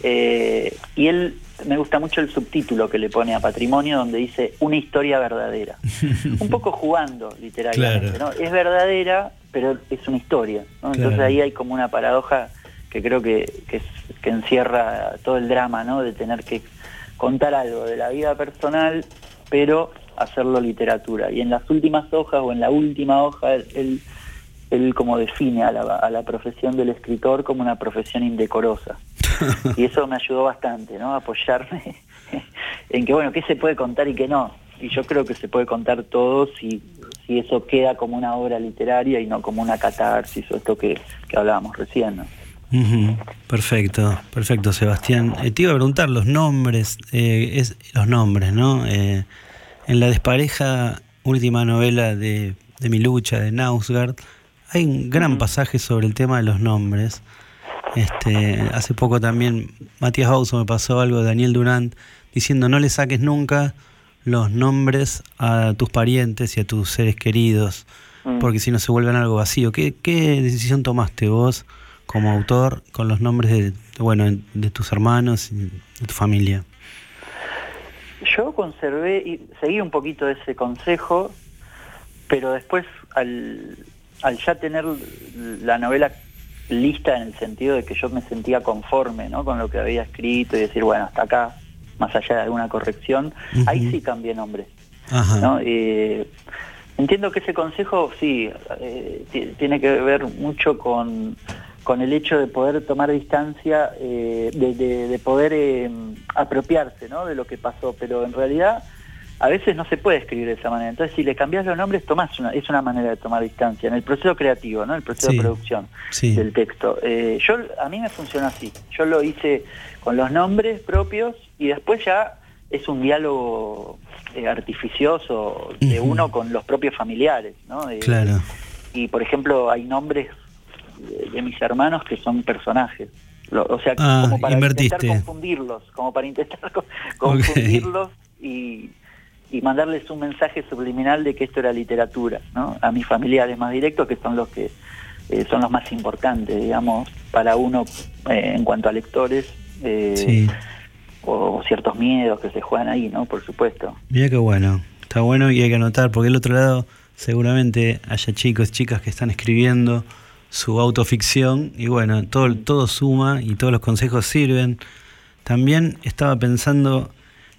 Eh, y él, me gusta mucho el subtítulo que le pone a Patrimonio, donde dice una historia verdadera. *laughs* Un poco jugando, literalmente, Claro. ¿no? Es verdadera, pero es una historia, ¿no? Entonces Claro. ahí hay como una paradoja que creo que, que, es- que encierra todo el drama, ¿no? De tener que contar algo de la vida personal, pero hacerlo literatura. Y en las últimas hojas o en la última hoja, él, él él como define a la, a la profesión del escritor como una profesión indecorosa. *laughs* y eso me ayudó bastante, ¿no? Apoyarme *laughs* en que, bueno, qué se puede contar y qué no. Y yo creo que se puede contar todo si, si eso queda como una obra literaria y no como una catarsis o esto que, que hablábamos recién, ¿no? Perfecto, perfecto, Sebastián. Eh, te iba a preguntar los nombres, eh, es, los nombres, ¿no? Eh, en la despareja, última novela de, de mi lucha, de Nausgard, hay un gran pasaje sobre el tema de los nombres. Este, hace poco también Matías Bauso me pasó algo de Daniel Durant diciendo no le saques nunca los nombres a tus parientes y a tus seres queridos, Mm. porque si no se vuelven algo vacío. ¿Qué, qué decisión tomaste vos como autor con los nombres de, bueno, de tus hermanos y de tu familia? Yo conservé y seguí un poquito ese consejo, pero después al, al ya tener la novela lista en el sentido de que yo me sentía conforme ¿no? con lo que había escrito y decir, bueno, hasta acá, más allá de alguna corrección, ahí sí cambié nombre. Ajá. ¿no? Eh, entiendo que ese consejo sí eh, ti- tiene que ver mucho con, con el hecho de poder tomar distancia, eh, de, de- de poder eh, apropiarse ¿no? de lo que pasó, pero en realidad a veces no se puede escribir de esa manera. Entonces, si le cambias los nombres, tomás una, es una manera de tomar distancia en el proceso creativo, ¿no? el proceso Sí. de producción Sí. del texto. Eh, yo A mí me funcionó así. Yo lo hice con los nombres propios y después ya es un diálogo eh, artificioso de uno con los propios familiares. ¿no? Claro. y por ejemplo hay nombres de, de mis hermanos que son personajes Lo- o sea Ah, como para invertiste. intentar confundirlos como para intentar *laughs* co- confundirlos y, y mandarles un mensaje subliminal de que esto era literatura ¿no? a mis familiares más directos que son los que eh, son los más importantes digamos para uno eh, en cuanto a lectores eh, Sí. o, o ciertos miedos que se juegan ahí no por supuesto Mira qué bueno, está bueno y hay que anotar, porque del otro lado seguramente haya chicos, chicas que están escribiendo su autoficción y bueno, todo, todo suma y todos los consejos sirven. También estaba pensando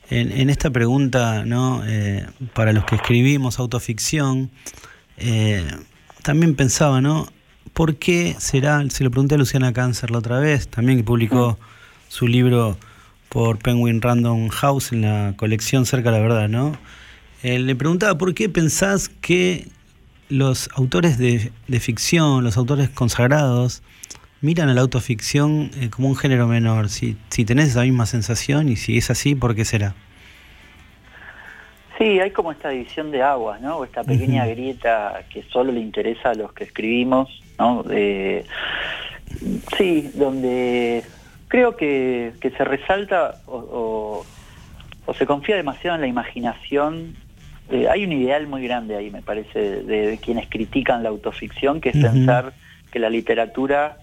en, en esta pregunta, ¿no? Eh, para los que escribimos autoficción, eh, también pensaba, ¿no? ¿Por qué será? Se lo pregunté a Luciana Cáncer la otra vez, también que publicó su libro por Penguin Random House en la colección Cerca de la Verdad, ¿no? Eh, le preguntaba por qué pensás que los autores de, de ficción, los autores consagrados, miran a la autoficción eh, como un género menor. Si, si tenés esa misma sensación y si es así, ¿por qué será? Sí, hay como esta división de aguas, ¿no? O esta pequeña grieta que solo le interesa a los que escribimos, ¿no? Eh, sí, donde creo que, que se resalta o, o- o se confía demasiado en la imaginación. Eh, hay un ideal muy grande ahí, me parece, de, de quienes critican la autoficción, que es pensar que la literatura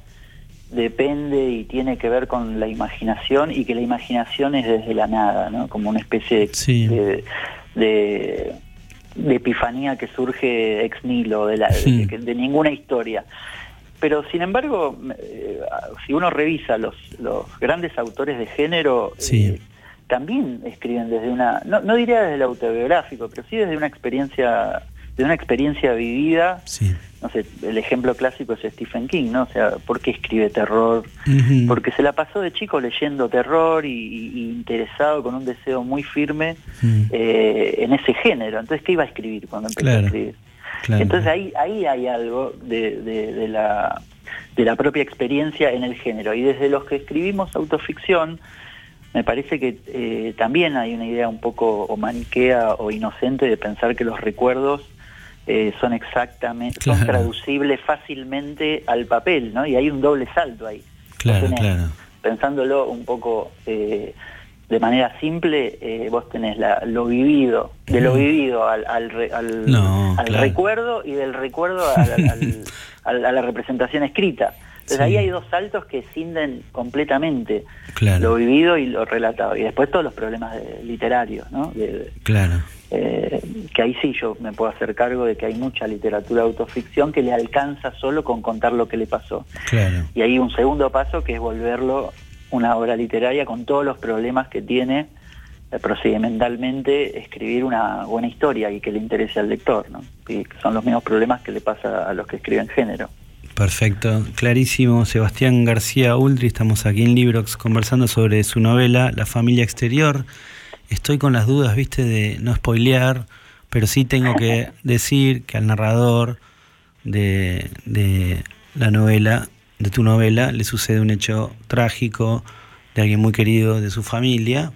depende y tiene que ver con la imaginación y que la imaginación es desde la nada, ¿no? Como una especie de, Sí. de, de- de epifanía que surge ex nihilo, de, la, de, ninguna historia. Pero sin embargo, eh, si uno revisa los, los grandes autores de género, eh, también escriben desde una, no, no diría desde el autobiográfico, pero sí desde una experiencia, de una experiencia vivida. No sé, el ejemplo clásico es Stephen King, ¿no? O sea, ¿por qué escribe terror? Porque se la pasó de chico leyendo terror y, y- y interesado con un deseo muy firme eh, en ese género. Entonces, ¿qué iba a escribir cuando empezó a escribir? claro. Entonces ahí, ahí hay algo de, de- de la, de la propia experiencia en el género. Y desde los que escribimos autoficción, me parece que eh, también hay una idea un poco o maniquea o inocente de pensar que los recuerdos eh, son exactamente, son traducibles fácilmente al papel, ¿no? Y hay un doble salto ahí. Claro, tenés- claro. Pensándolo un poco eh, de manera simple, eh, vos tenés la- lo vivido, de lo Mm. vivido al, al, re- al- No, al claro. recuerdo y del recuerdo *laughs* a la representación escrita. Entonces Sí. ahí hay dos saltos que cinden completamente Claro. lo vivido y lo relatado. Y después todos los problemas literarios, ¿no? De- Claro. eh, que ahí sí yo me puedo hacer cargo de que hay mucha literatura de autoficción que le alcanza solo con contar lo que le pasó. Claro. Y hay un segundo paso que es volverlo una obra literaria con todos los problemas que tiene eh, procedimentalmente escribir una buena historia y que le interese al lector, ¿no? Y son los mismos problemas que le pasa a los que escriben género. Perfecto, clarísimo. Sebastián García Ultri, estamos aquí en Librox conversando sobre su novela La familia exterior. Estoy con las dudas, viste, de no spoilear, pero sí tengo que decir que al narrador de, de la novela, de tu novela, le sucede un hecho trágico de alguien muy querido de su familia.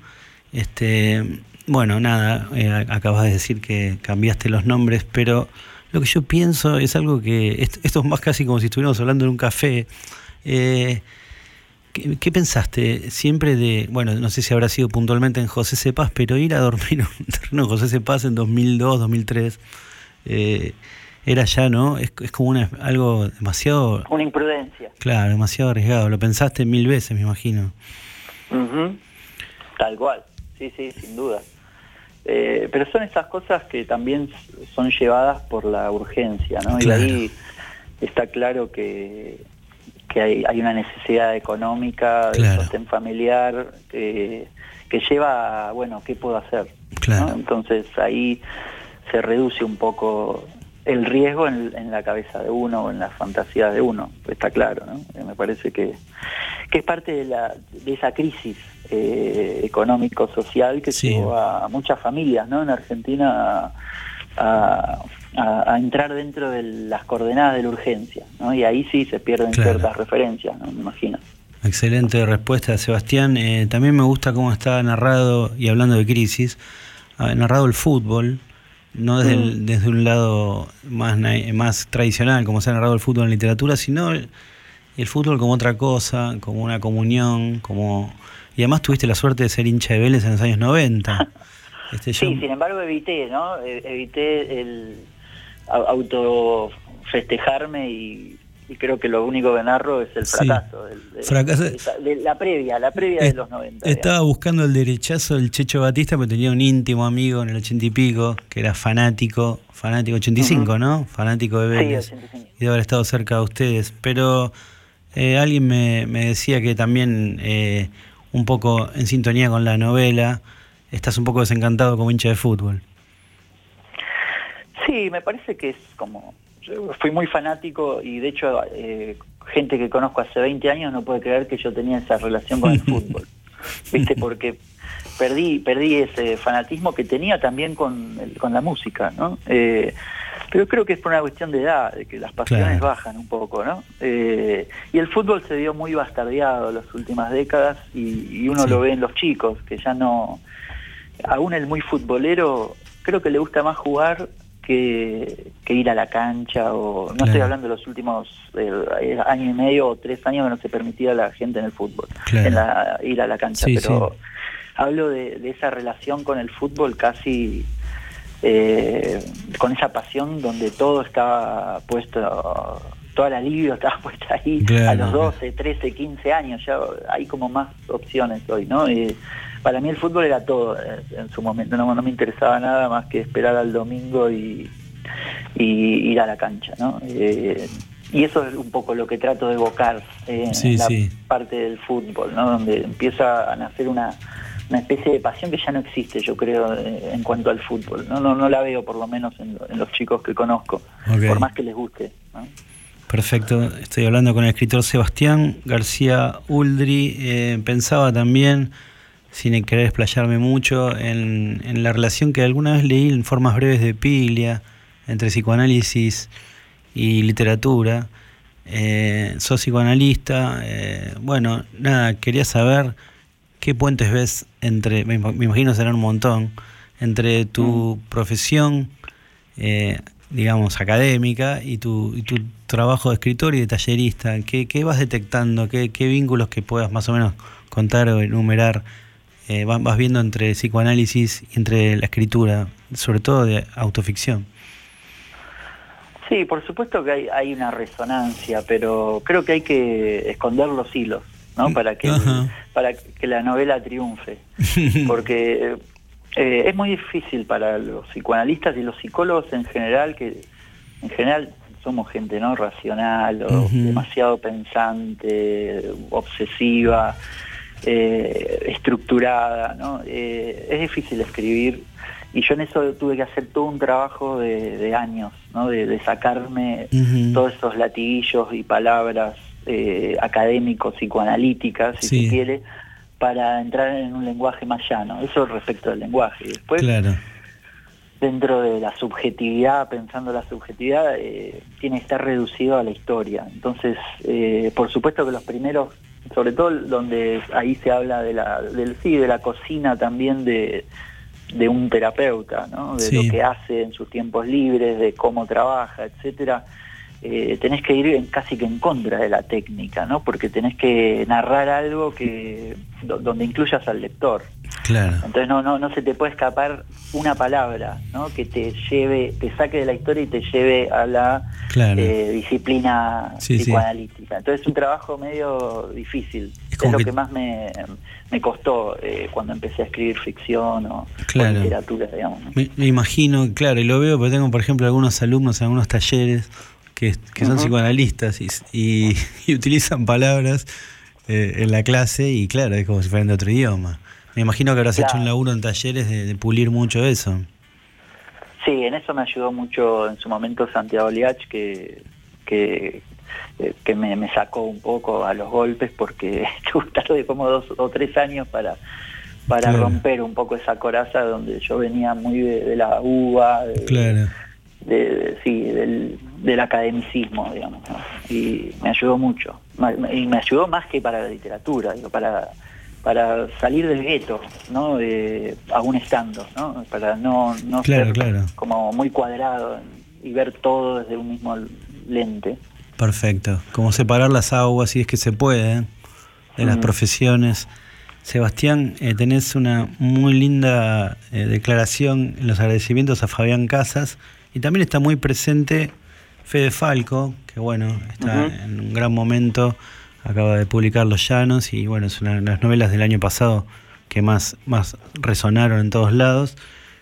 Este, bueno, nada, eh, acabas de decir que cambiaste los nombres, pero lo que yo pienso es algo que, esto, es más casi como si estuviéramos hablando en un café. Eh, ¿qué, pensaste siempre de, bueno, no sé si habrá sido puntualmente en José Cepaz, pero ir a dormir en José Cepaz en 2002, 2003, eh, era ya, ¿no? Es, como una, algo demasiado... Una imprudencia. Claro, demasiado arriesgado. Lo pensaste mil veces, me imagino. Tal cual, sí, sí, sin duda. Eh, pero son esas cosas que también son llevadas por la urgencia, ¿no? Y ahí está claro que, que hay, hay una necesidad económica, de sostén familiar, que, que lleva a, bueno, ¿qué puedo hacer? Entonces ahí se reduce un poco el riesgo en, la cabeza de uno o en las fantasías de uno, está claro, ¿no? Eh, me parece que, que es parte de, la, de esa crisis eh, económico-social que llevó a muchas familias ¿no? en Argentina a, entrar dentro de las coordenadas de la urgencia. ¿no? Y ahí sí se pierden ciertas referencias, ¿no? me imagino. Excelente respuesta, Sebastián. Eh, también me gusta cómo está narrado, y hablando de crisis, ha narrado el fútbol, no desde, mm. desde un lado más, más tradicional, como se ha narrado el fútbol en literatura, sino el, el fútbol como otra cosa, como una comunión, como y además tuviste la suerte de ser hincha de Vélez en los años 90. *laughs* Este, sí, sin embargo evité, ¿no? E, evité el auto festejarme y, creo que lo único que narro es el fracaso. de, la previa, la previa de los 90. Estaba buscando el derechazo del Checho Batista porque tenía un íntimo amigo en el ochenta y pico que era fanático, fanático 85, ¿no? Fanático de Vélez. Sí, 85. Y de haber estado cerca de ustedes. Pero eh, alguien me, me, decía que también eh, un poco en sintonía con la novela, estás un poco desencantado como hincha de fútbol. Sí, me parece que es como... Fui muy fanático y de hecho eh, gente que conozco hace 20 años no puede creer que yo tenía esa relación con el *laughs* fútbol. ¿Viste? Porque perdí perdí ese fanatismo que tenía también con, con la música, ¿no? Eh, pero creo que es por una cuestión de edad, de que las pasiones bajan un poco, ¿no? Eh, y el fútbol se vio muy bastardeado en las últimas décadas y, uno lo ve en los chicos, que ya no... Aún el muy futbolero, creo que le gusta más jugar que, ir a la cancha o... No estoy hablando de los últimos eh, año y medio o tres años que no se permitía a la gente en el fútbol, en la, ir a la cancha, pero hablo de, de esa relación con el fútbol casi eh, con esa pasión donde todo estaba puesto, toda la alivio estaba *laughs* puesta ahí a los 12, 13, 15 años, ya hay como más opciones hoy, ¿no? Y para mí el fútbol era todo eh, en su momento, no, me interesaba nada más que esperar al domingo y, ir a la cancha, ¿no? Eh, y eso es un poco lo que trato de evocar en la parte del fútbol, ¿no? Donde empieza a nacer una una especie de pasión que ya no existe, yo creo, eh, en cuanto al fútbol. No, no, no la veo, por lo menos, en, los chicos que conozco, por más que les guste. Perfecto, estoy hablando con el escritor Sebastián García Uldri. Eh, pensaba también, sin querer explayarme mucho, en, la relación que alguna vez leí en formas breves de Piglia entre psicoanálisis y literatura. Eh, sos psicoanalista, eh, bueno, nada, quería saber ¿Qué puentes ves entre, me, imagino serán un montón, entre tu mm. profesión, eh, digamos, académica y tu, y tu trabajo de escritor y de tallerista? ¿Qué, vas detectando? ¿Qué, vínculos que puedas más o menos contar o enumerar eh, vas viendo entre psicoanálisis y entre la escritura, sobre todo de autoficción? Sí, por supuesto que hay, hay una resonancia, pero creo que hay que esconder los hilos. ¿no? Para que, para que la novela triunfe. *laughs* Porque eh, es muy difícil para los psicoanalistas y los psicólogos en general, que en general somos gente no racional o demasiado pensante, obsesiva. eh, estructurada, ¿no? Eh, es difícil escribir y yo en eso tuve que hacer todo un trabajo de, años, ¿no? De, sacarme todos esos latiguillos y palabras eh, académicos, psicoanalíticas, si se quiere, para entrar en un lenguaje más llano. Eso respecto del lenguaje. Después, dentro de la subjetividad, pensando la subjetividad, eh, tiene que estar reducido a la historia. Entonces, eh, por supuesto que los primeros, sobre todo donde ahí se habla de la, del, sí, de la cocina también de, de un terapeuta, ¿no? de lo que hace en sus tiempos libres, de cómo trabaja, etcétera eh, tenés que ir en, casi que en contra de la técnica, ¿no? Porque tenés que narrar algo que donde incluyas al lector. Claro. Entonces no, no, no se te puede escapar una palabra, ¿no? Que te lleve, te saque de la historia y te lleve a la eh, disciplina psicoanalítica. Entonces es un trabajo medio difícil. Es, lo que... más me, me costó eh, cuando empecé a escribir ficción o, literatura, digamos. Me, me, imagino, claro, y lo veo porque tengo, por ejemplo, algunos alumnos en algunos talleres que, son psicoanalistas *laughs* y, utilizan palabras eh, en la clase y claro, es como si fueran de otro idioma. Me imagino que habrás hecho un laburo en talleres de, pulir mucho eso. Sí, en eso me ayudó mucho en su momento Santiago Liach, que, que, eh, que me, sacó un poco a los golpes porque *laughs* tardé como dos o tres años para, para romper un poco esa coraza donde yo venía muy de, la uva, claro de, sí, del, del, academicismo, digamos, y me ayudó mucho, y me ayudó más que para la literatura, digo, para para salir del gueto, ¿no? aún estando, ¿no? Para no, no ser como muy cuadrado y ver todo desde un mismo lente. Perfecto. Como separar las aguas, si es que se puede, de las profesiones. Sebastián, eh, tenés una muy linda eh, declaración en los agradecimientos a Fabián Casas y también está muy presente Fede Falco, que bueno, está en un gran momento, acaba de publicar Los Llanos y bueno, es una de las novelas del año pasado que más, más resonaron en todos lados.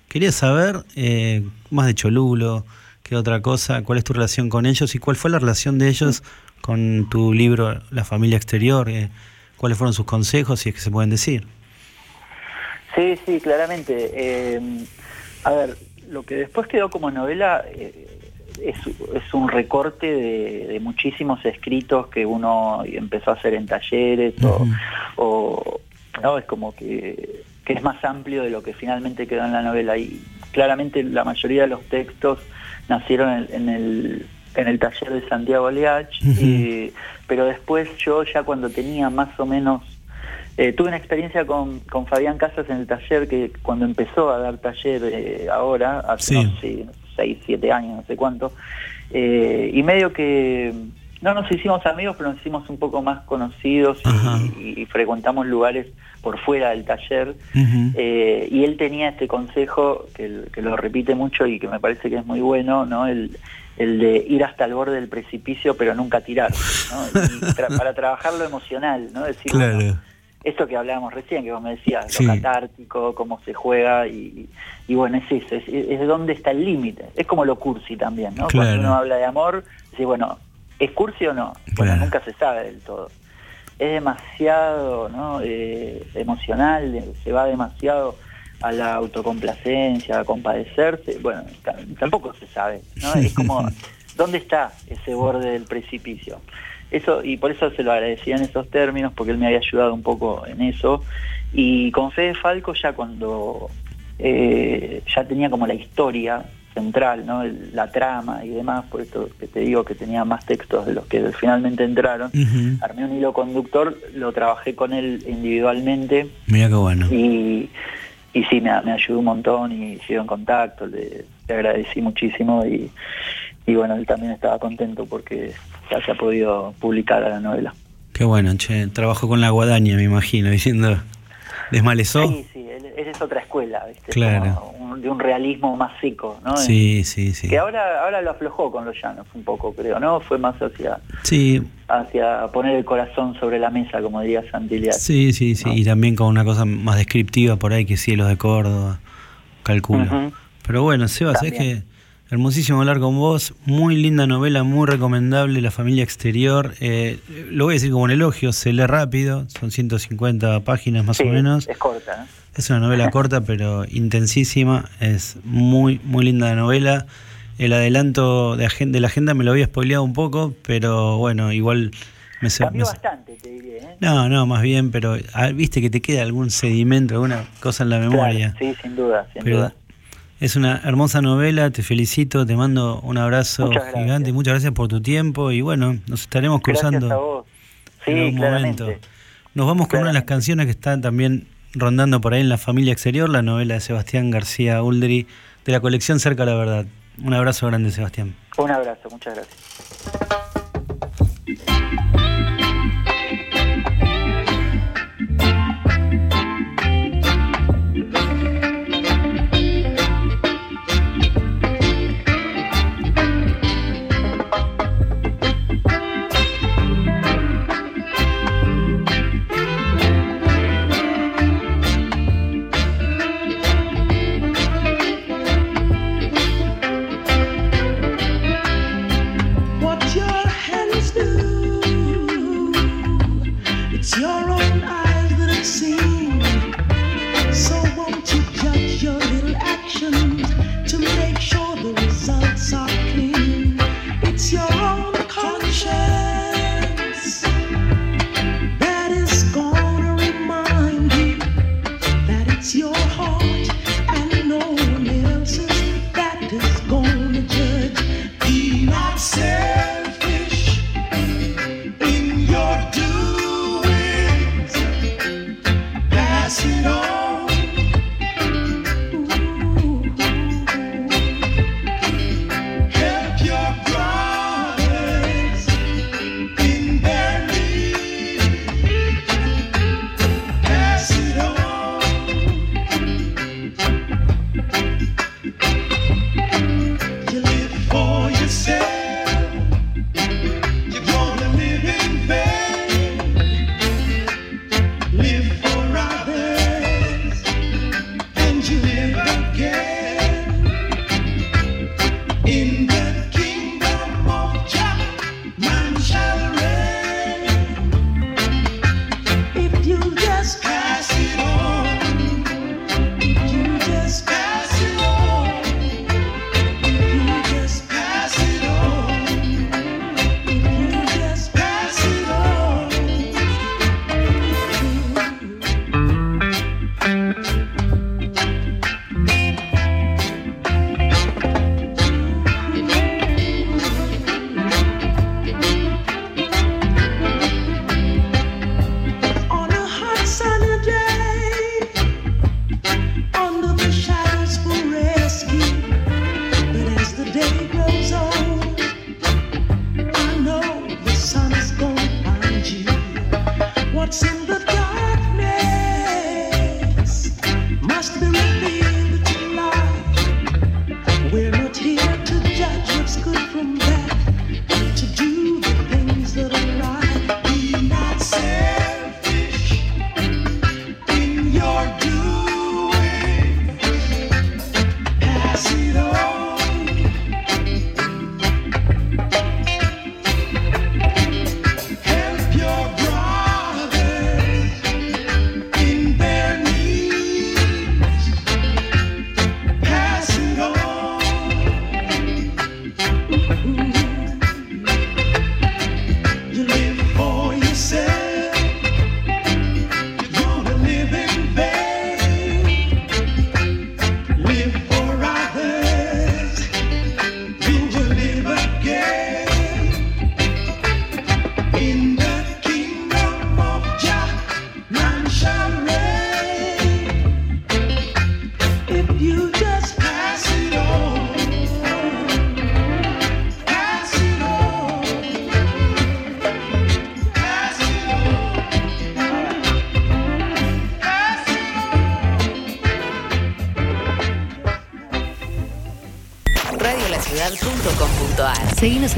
Quería saber eh, más de Cholulo, qué otra cosa, cuál es tu relación con ellos y cuál fue la relación de ellos con tu libro La familia exterior, eh, cuáles fueron sus consejos, si es que se pueden decir. Sí, sí, claramente. Eh, a ver, lo que después quedó como novela eh, es, un recorte de, muchísimos escritos que uno empezó a hacer en talleres o, no es como que, es más amplio de lo que finalmente quedó en la novela. Y claramente la mayoría de los textos nacieron en, el en el taller de Santiago Leach, pero después yo ya cuando tenía más o menos eh, tuve una experiencia con, con, Fabián Casas en el taller que cuando empezó a dar taller eh, ahora, hace no sé, 6, 7 años, no sé cuánto, eh, y medio que no nos hicimos amigos, pero nos hicimos un poco más conocidos y, frecuentamos lugares por fuera del taller. y él tenía este consejo que, que, lo repite mucho y que me parece que es muy bueno, ¿no? El, el de ir hasta el borde del precipicio pero nunca tirar, ¿no? para trabajar lo emocional, ¿no? Decir, claro esto que hablábamos recién, que vos me decías, lo catártico, cómo se juega, y, bueno, es eso, es, es dónde está el límite. Es como lo cursi también, ¿no? Cuando uno habla de amor, dice, bueno, ¿es cursi o no? Bueno, nunca se sabe del todo. Es demasiado ¿no? Eh, emocional, se va demasiado a la autocomplacencia, a compadecerse, bueno, tampoco se sabe, ¿no? Es como, *laughs* ¿dónde está ese borde del precipicio? Eso, y por eso se lo agradecía en esos términos, porque él me había ayudado un poco en eso. Y con Fede Falco ya cuando eh, ya tenía como la historia central, ¿no? la trama y demás, por eso que te digo que tenía más textos de los que finalmente entraron, armé un hilo conductor, lo trabajé con él individualmente. Mira qué bueno. Y, y sí, me, ayudó un montón y sigo en contacto, le, le agradecí muchísimo y, y bueno, él también estaba contento porque se ha podido publicar la novela. Qué bueno, che, trabajo con la guadaña, me imagino, diciendo, ¿desmalezó? Sí, sí, esa es otra escuela, ¿viste? Claro. de un realismo más seco, ¿no? Sí, sí, sí. Que ahora, ahora lo aflojó con los llanos un poco, creo, ¿no? Fue más hacia... Sí. Hacia poner el corazón sobre la mesa, como diría Santilia. Sí, sí, sí, y también con una cosa más descriptiva por ahí que Cielos de Córdoba, calculo. Pero bueno, Seba, es que Hermosísimo hablar con vos, muy linda novela, muy recomendable, La familia exterior. Eh, lo voy a decir como un elogio, se lee rápido, son 150 páginas más Sí, o menos. Es corta, ¿no? Es una novela corta pero intensísima, es muy, muy linda la novela. El adelanto de, la agenda me lo había spoileado un poco, pero bueno, igual me, Cambió me- bastante, te diré. ¿eh? No, no, más bien, pero ah, viste que te queda algún sedimento, alguna cosa en la memoria. Claro, sí, sin duda, sin Pero duda. Es una hermosa novela, te felicito, te mando un abrazo Muchas gigante muchas gracias por tu tiempo y bueno, nos estaremos cruzando Gracias a vos. Sí, en claramente. momento. Nos vamos con una de las canciones que está también rondando por ahí en La Familia Exterior, la novela de Sebastián García Uldri de la colección Cerca a la Verdad. Un abrazo grande, Sebastián. Un abrazo, muchas gracias.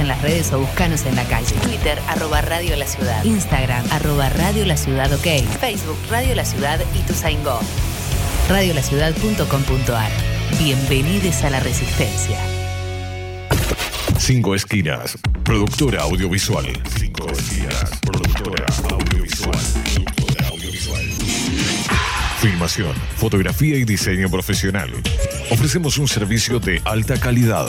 En las redes o buscanos en la calle. Twitter, arroba Radio La Ciudad. Instagram, arroba Radio La Ciudad OK. Facebook, Radio La Ciudad y Tusaingó. Radiolaciudad.com.ar Bienvenidos a la Resistencia. Cinco Esquinas, productora audiovisual. Cinco Esquinas, productora audiovisual. Productora audiovisual. Filmación, fotografía y diseño profesional. Ofrecemos un servicio de alta calidad.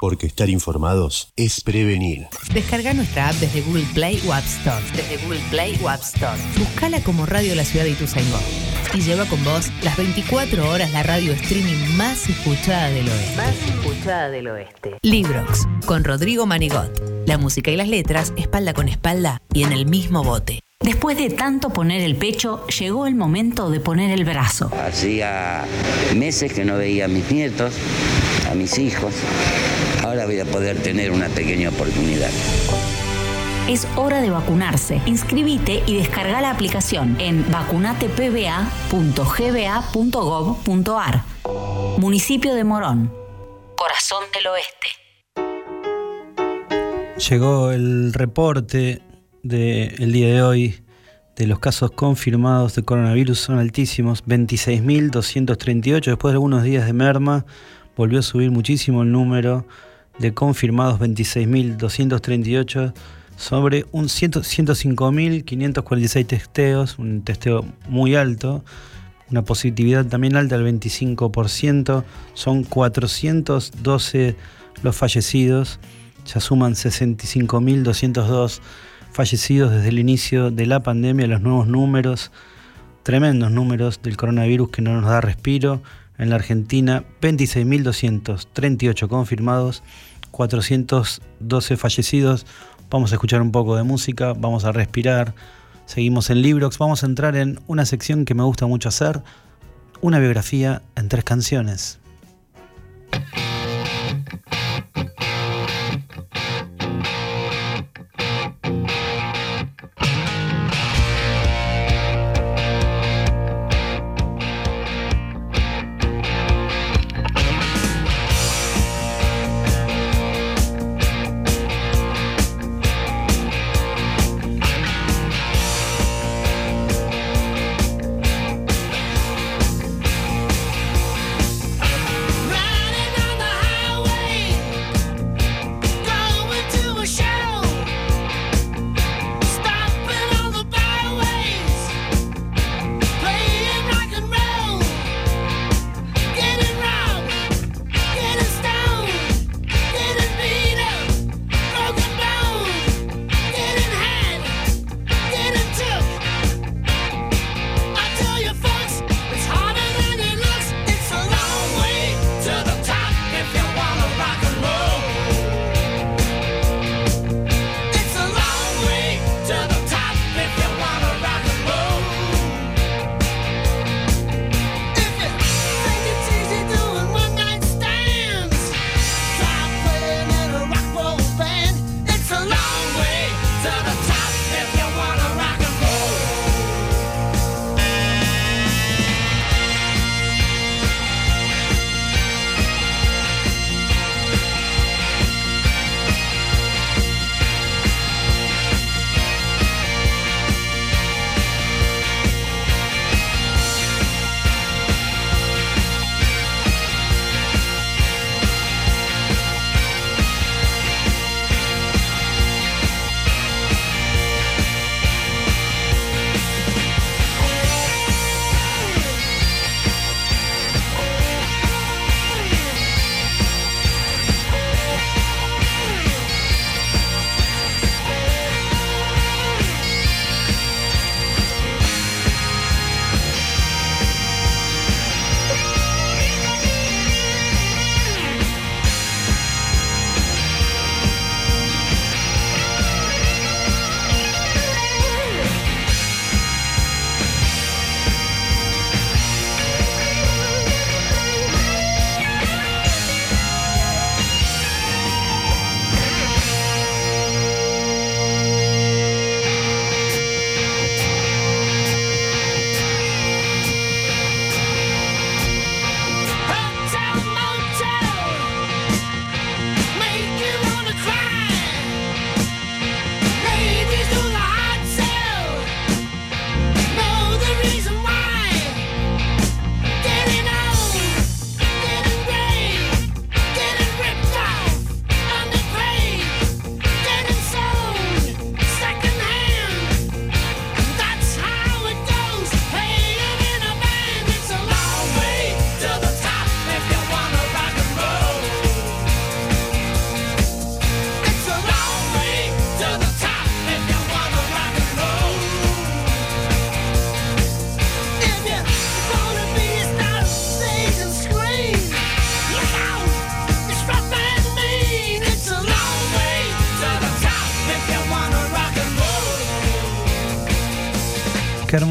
Porque estar informados es prevenir. Descarga nuestra app desde Google Play o App Store. Desde Google Play o App Store. Buscala como Radio La Ciudad de Ituzaingó. Y lleva con vos las 24 horas la radio streaming más escuchada del oeste. Más escuchada del oeste. Librox, con Rodrigo Manigot. La música y las letras, espalda con espalda y en el mismo bote. Después de tanto poner el pecho, llegó el momento de poner el brazo. Hacía meses que no veía a mis nietos, a mis hijos. Ahora voy a poder tener una pequeña oportunidad. Es hora de vacunarse. Inscribite y descarga la aplicación en vacunatepba.gba.gov.ar. Municipio de Morón. Corazón del Oeste. Llegó el reporte del día de hoy de los casos confirmados de coronavirus son altísimos, 26.238. Después de algunos días de merma, volvió a subir muchísimo el número de confirmados, 26.238, sobre un 105.546 testeos, un testeo muy alto, una positividad también alta del 25%, son 412 los fallecidos, ya suman 65.202 fallecidos desde el inicio de la pandemia, los nuevos números, tremendos números del coronavirus que no nos da respiro. En la Argentina, 26.238 confirmados, 412 fallecidos. Vamos a escuchar un poco de música, vamos a respirar. Seguimos en Librox, vamos a entrar en una sección que me gusta mucho hacer, una biografía en tres canciones.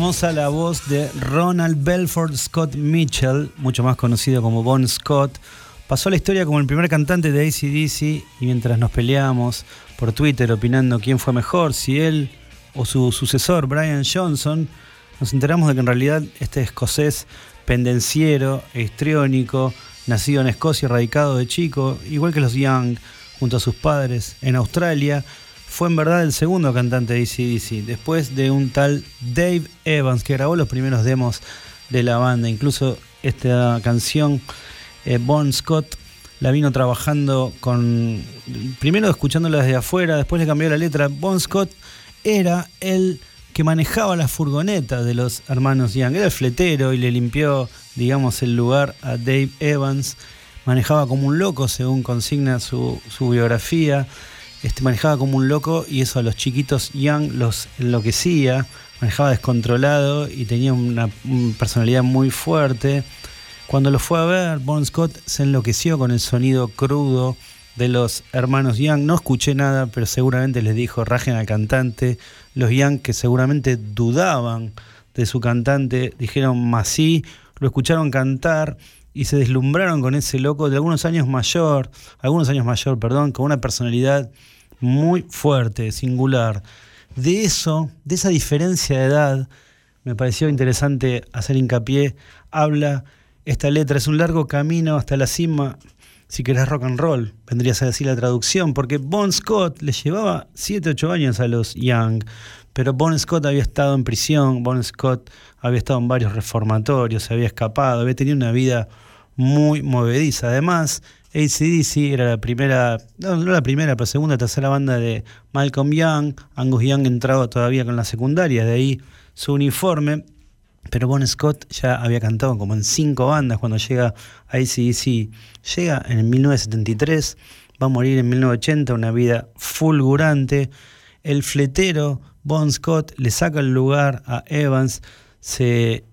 La voz de Ronald Belford Scott Mitchell, mucho más conocido como Bon Scott. Pasó la historia como el primer cantante de ACDC y mientras nos peleamos por Twitter opinando quién fue mejor, si él o su sucesor Brian Johnson, nos enteramos de que en realidad este escocés pendenciero, histriónico, nacido en Escocia, radicado de chico, igual que los Young, junto a sus padres en Australia, fue en verdad el segundo cantante de ACDC, después de un tal Dave Evans que grabó los primeros demos de la banda. Incluso esta canción, eh, Bon Scott, la vino trabajando con. Primero escuchándola desde afuera, después le cambió la letra. Bon Scott era el que manejaba la furgoneta de los hermanos Young. Era el fletero y le limpió, digamos, el lugar a Dave Evans. Manejaba como un loco, según consigna su, su biografía. Este, manejaba como un loco y eso a los chiquitos Young los enloquecía, manejaba descontrolado y tenía una, personalidad muy fuerte. Cuando lo fue a ver, Bon Scott se enloqueció con el sonido crudo de los hermanos Young. No escuché nada, pero seguramente les dijo, rajen al cantante. Los Young que seguramente dudaban de su cantante, dijeron, más sí, lo escucharon cantar y se deslumbraron con ese loco de algunos años mayor, algunos años mayor, perdón, con una personalidad muy fuerte, singular. De eso, de esa diferencia de edad, me pareció interesante hacer hincapié. Habla esta letra, es un largo camino hasta la cima, si querés rock and roll, vendrías a decir la traducción, porque Bon Scott le llevaba 7, 8 años a los Young, pero Bon Scott había estado en prisión, Bon Scott había estado en varios reformatorios, se había escapado, había tenido una vida muy movediza. Además, ACDC era la primera, no, la primera, pero segunda, tercera banda de Malcolm Young. Angus Young entraba todavía con la secundaria, de ahí su uniforme. Pero Bon Scott ya había cantado como en cinco bandas cuando llega a ACDC. Llega en 1973, va a morir en 1980, una vida fulgurante. El fletero Bon Scott le saca el lugar a Evans, se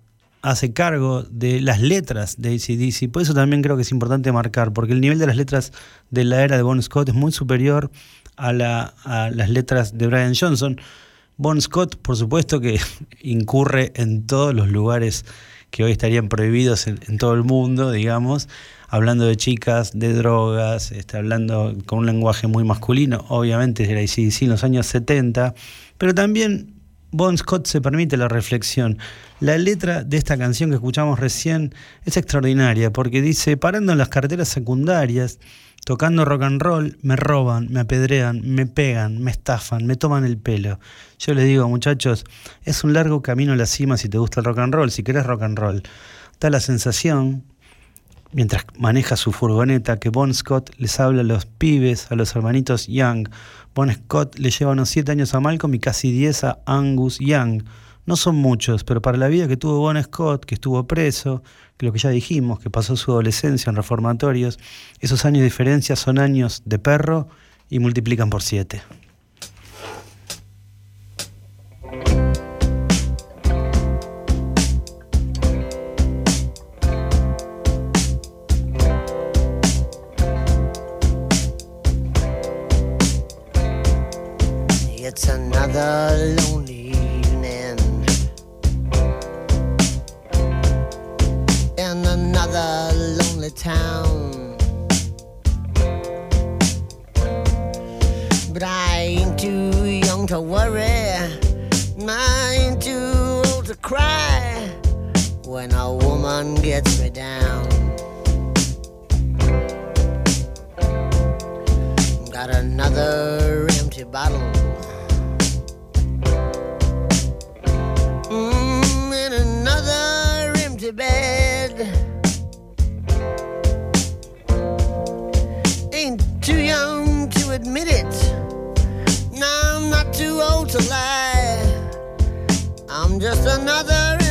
hace cargo de las letras de ACDC. Por eso también creo que es importante marcar, porque el nivel de las letras de la era de Bon Scott es muy superior a, las letras de Brian Johnson. Bon Scott, por supuesto, que *laughs* incurre en todos los lugares que hoy estarían prohibidos en, todo el mundo, digamos, hablando de chicas, de drogas, este, hablando con un lenguaje muy masculino, obviamente era ICDC en los años 70, pero también Bon Scott se permite la reflexión. La letra de esta canción que escuchamos recién es extraordinaria porque dice, parando en las carreteras secundarias, tocando rock and roll, me roban, me apedrean, me pegan, me estafan, me toman el pelo. Yo les digo, muchachos, es un largo camino a la cima si te gusta el rock and roll, si querés rock and roll. Da la sensación, mientras maneja su furgoneta, que Bon Scott les habla a los pibes, a los hermanitos Young. Bon Scott le lleva unos 7 años a Malcolm y casi 10 a Angus Young. No son muchos, pero para la vida que tuvo Bon Scott, que estuvo preso, que lo que ya dijimos, que pasó su adolescencia en reformatorios, esos años de diferencia son años de perro y multiplican por 7. Another lonely evening in another lonely town. But I ain't too young to worry, I ain't too old to cry when a woman gets me down. Got another empty bottle. Admit it. No, I'm not too old to lie. I'm just another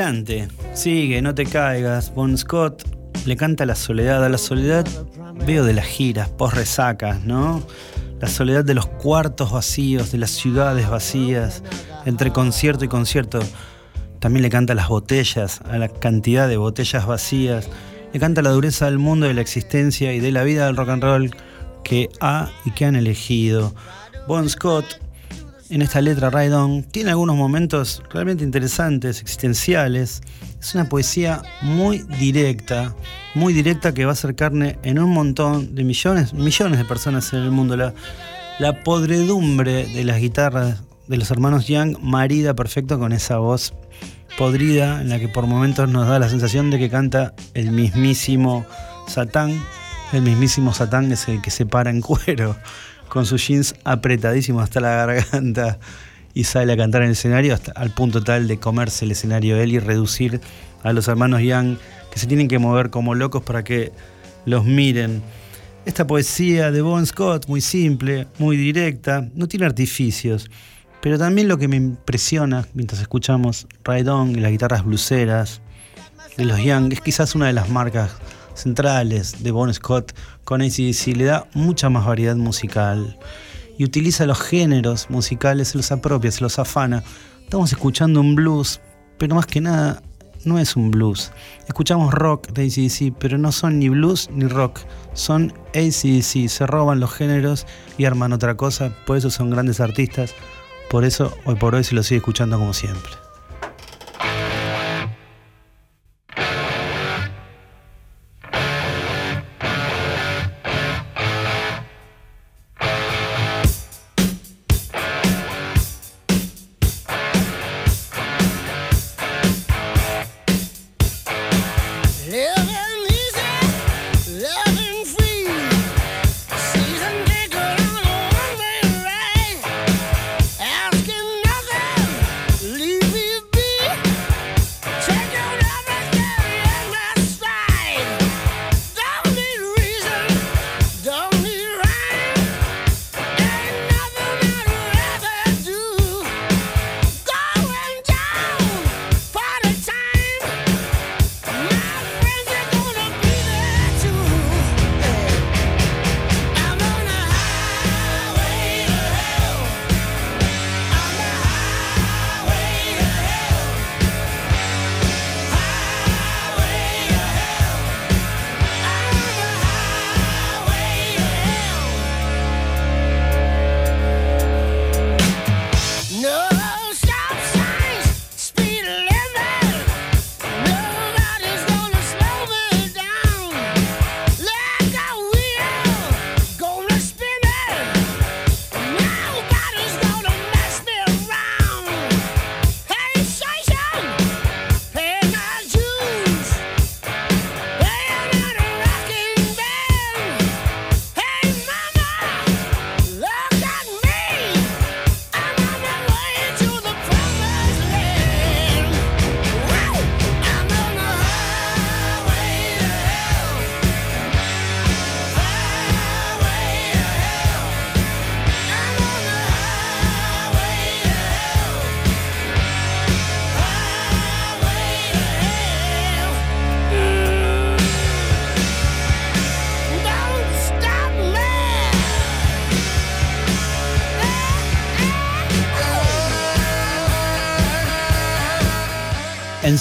adelante, sigue, no te caigas. Bon Scott le canta la soledad, a la soledad veo de las giras, post resacas, ¿no? La soledad de los cuartos vacíos, de las ciudades vacías, entre concierto y concierto. También le canta las botellas, a la cantidad de botellas vacías. Le canta la dureza del mundo, de la existencia y de la vida del rock and roll que ha y que han elegido. Bon Scott en esta letra Ride On tiene algunos momentos realmente interesantes, existenciales. Es una poesía muy directa, muy directa que va a hacer carne en un montón de millones, millones de personas en el mundo. La, podredumbre de las guitarras de los hermanos Young marida perfecto con esa voz podrida en la que por momentos nos da la sensación de que canta el mismísimo Satán. El mismísimo Satán que se para en cuero con sus jeans apretadísimos hasta la garganta y sale a cantar en el escenario hasta al punto tal de comerse el escenario él y reducir a los hermanos Young que se tienen que mover como locos para que los miren. Esta poesía de Bon Scott, muy simple, muy directa, no tiene artificios, pero también lo que me impresiona mientras escuchamos Ride On y las guitarras bluseras de los Young es quizás una de las marcas centrales de Bon Scott con ACDC, le da mucha más variedad musical y utiliza los géneros musicales, se los apropia, se los afana. Estamos escuchando un blues, pero más que nada no es un blues. Escuchamos rock de ACDC, pero no son ni blues ni rock, son ACDC, se roban los géneros y arman otra cosa, por eso son grandes artistas, por eso hoy por hoy se los sigue escuchando como siempre.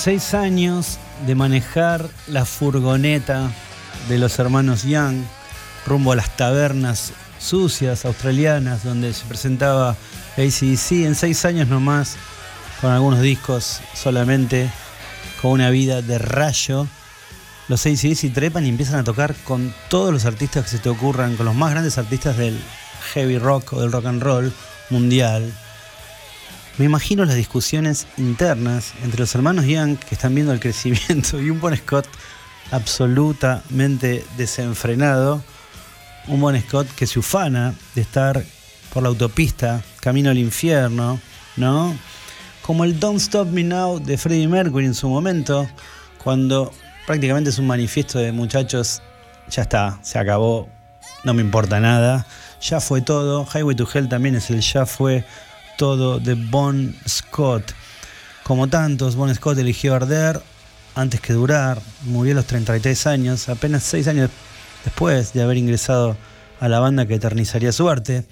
16 años de manejar la furgoneta de los hermanos Young rumbo a las tabernas sucias australianas donde se presentaba ACDC en 6 años nomás, con algunos discos solamente, con una vida de rayo. Los ACDC trepan y empiezan a tocar con todos los artistas que se te ocurran, con los más grandes artistas del heavy rock o del rock and roll mundial me imagino las discusiones internas entre los hermanos Young que están viendo el *laughs* crecimiento y un Bon Scott absolutamente desenfrenado. Un Bon Scott que se ufana de estar por la autopista, camino al infierno, ¿no? Como el Don't Stop Me Now de Freddie Mercury en su momento, cuando prácticamente es un manifiesto de muchachos, ya está, se acabó, no me importa nada, ya fue todo. Highway to Hell también es el ya fue todo de Bon Scott. Como tantos, Bon Scott eligió arder antes que durar, murió a los 33 años, apenas 6 años después de haber ingresado a la banda que eternizaría su arte.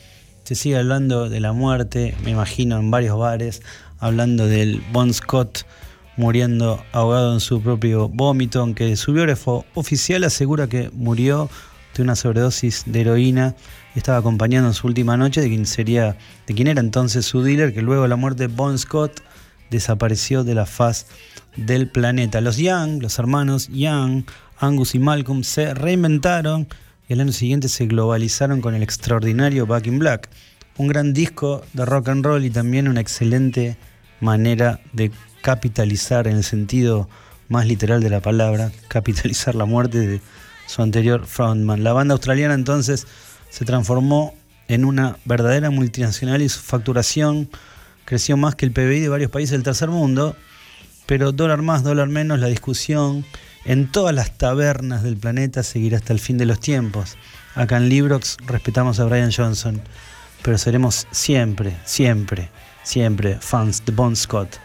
Se sigue hablando de la muerte, me imagino, en varios bares, hablando del Bon Scott muriendo ahogado en su propio vómito, aunque su biógrafo oficial asegura que murió de una sobredosis de heroína estaba acompañando en su última noche de quien sería, de quien era entonces su dealer, que luego de la muerte de Bon Scott desapareció de la faz del planeta. Los Young, los hermanos Young, Angus y Malcolm, se reinventaron y el año siguiente se globalizaron con el extraordinario Back in Black, un gran disco de rock and roll y también una excelente manera de capitalizar en el sentido más literal de la palabra, capitalizar la muerte de su anterior frontman. La banda australiana entonces se transformó en una verdadera multinacional y su facturación creció más que el PBI de varios países del tercer mundo, pero dólar más, dólar menos, la discusión en todas las tabernas del planeta seguirá hasta el fin de los tiempos. Acá en Librox respetamos a Brian Johnson, pero seremos siempre, siempre, siempre fans de Bon Scott.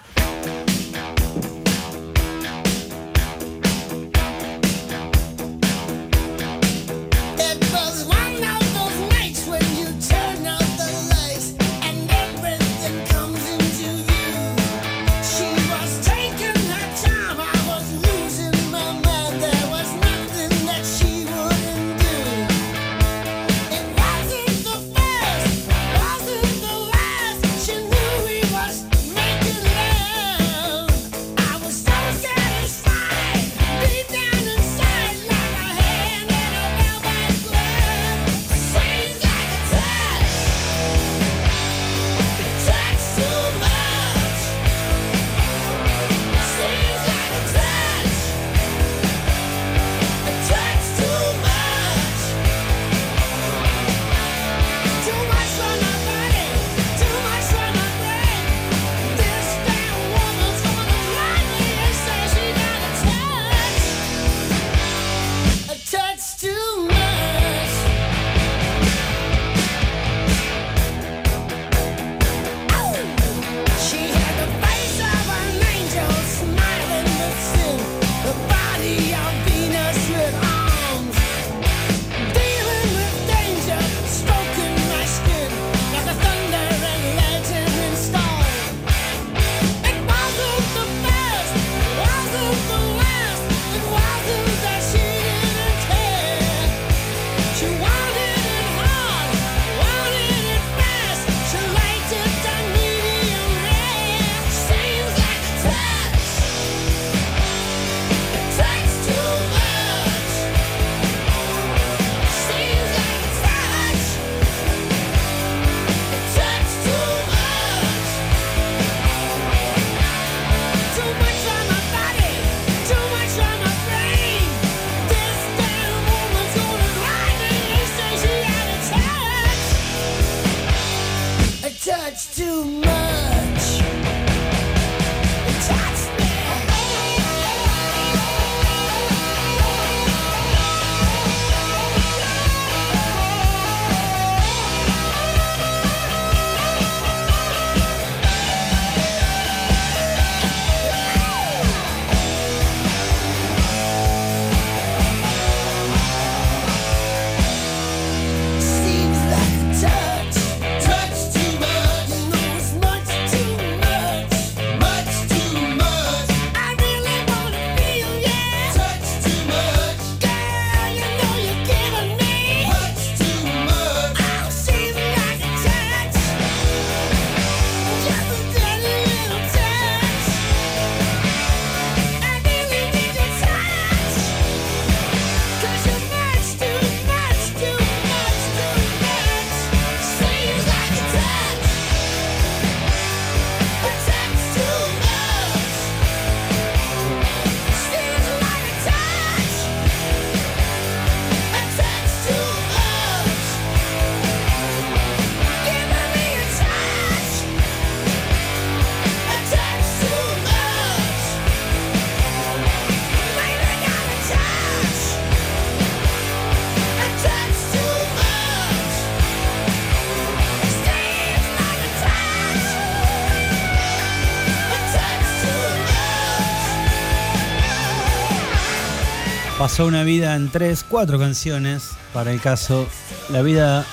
Pasó una vida en tres, cuatro canciones, para el caso, la vida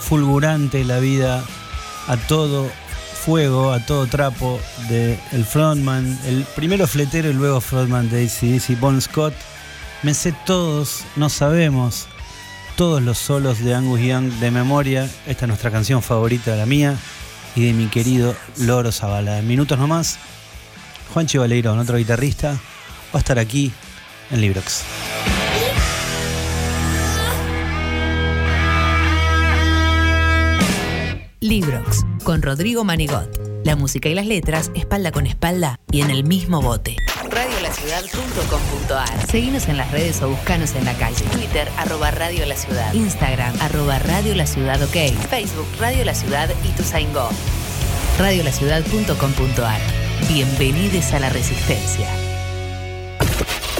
fulgurante, la vida a todo fuego, a todo trapo de el frontman, el primero fletero y luego frontman de ACDC, Bon Scott. Me sé todos, no sabemos, todos los solos de Angus Young de memoria. Esta es nuestra canción favorita, la mía y de mi querido Loro Zavala. En minutos nomás, Juanchi Valeirón, otro guitarrista, va a estar aquí en Librox. Librox, con Rodrigo Manigot. La música y las letras, espalda con espalda y en el mismo bote. Radiolaciudad.com.ar Seguinos en las redes o buscanos en la calle. Twitter, arroba Radio La Ciudad. Instagram, arroba Radio La Ciudad OK. Facebook, Radio La Ciudad y tu Go. Radiolaciudad.com.ar Bienvenidos a la Resistencia.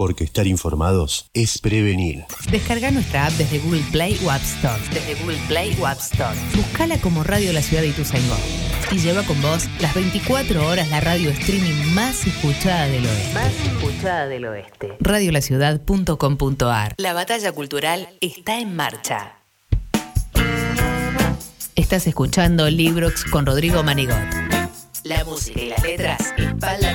Porque estar informados es prevenir. Descarga nuestra app desde Google Play o App Store. Desde Google Play o App Store. Buscala como Radio La Ciudad de Ituzaingó. Y lleva con vos las 24 horas la radio streaming más escuchada del oeste. Más escuchada del oeste. Radiolaciudad.com.ar La batalla cultural está en marcha. Estás escuchando Librox con Rodrigo Manigot. La música y las letras, espalda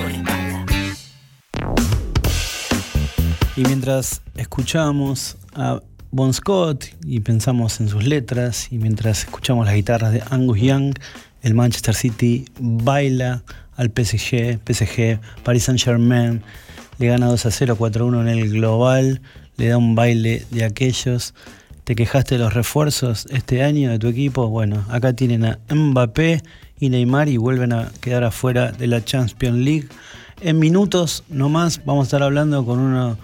Y mientras escuchamos a Bon Scott y pensamos en sus letras, y mientras escuchamos las guitarras de Angus Young, el Manchester City baila al PSG, PSG, Paris Saint Germain, le gana 2 a 0, 4 a 1 en el global, le da un baile de aquellos. ¿Te quejaste de los refuerzos este año de tu equipo? Bueno, acá tienen a Mbappé y Neymar y vuelven a quedar afuera de la Champions League. En minutos nomás vamos a estar hablando con uno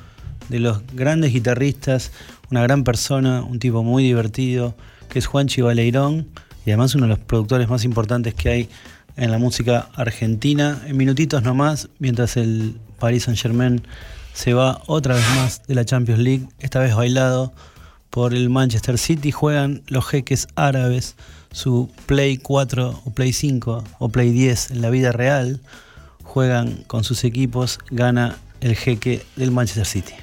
de los grandes guitarristas, una gran persona, un tipo muy divertido, que es Juanchi Baleirón, y además uno de los productores más importantes que hay en la música argentina. En minutitos nomás, mientras el Paris Saint Germain se va otra vez más de la Champions League, esta vez bailado por el Manchester City, juegan los jeques árabes su Play 4 o Play 5 o Play 10 en la vida real, juegan con sus equipos, gana el jeque del Manchester City.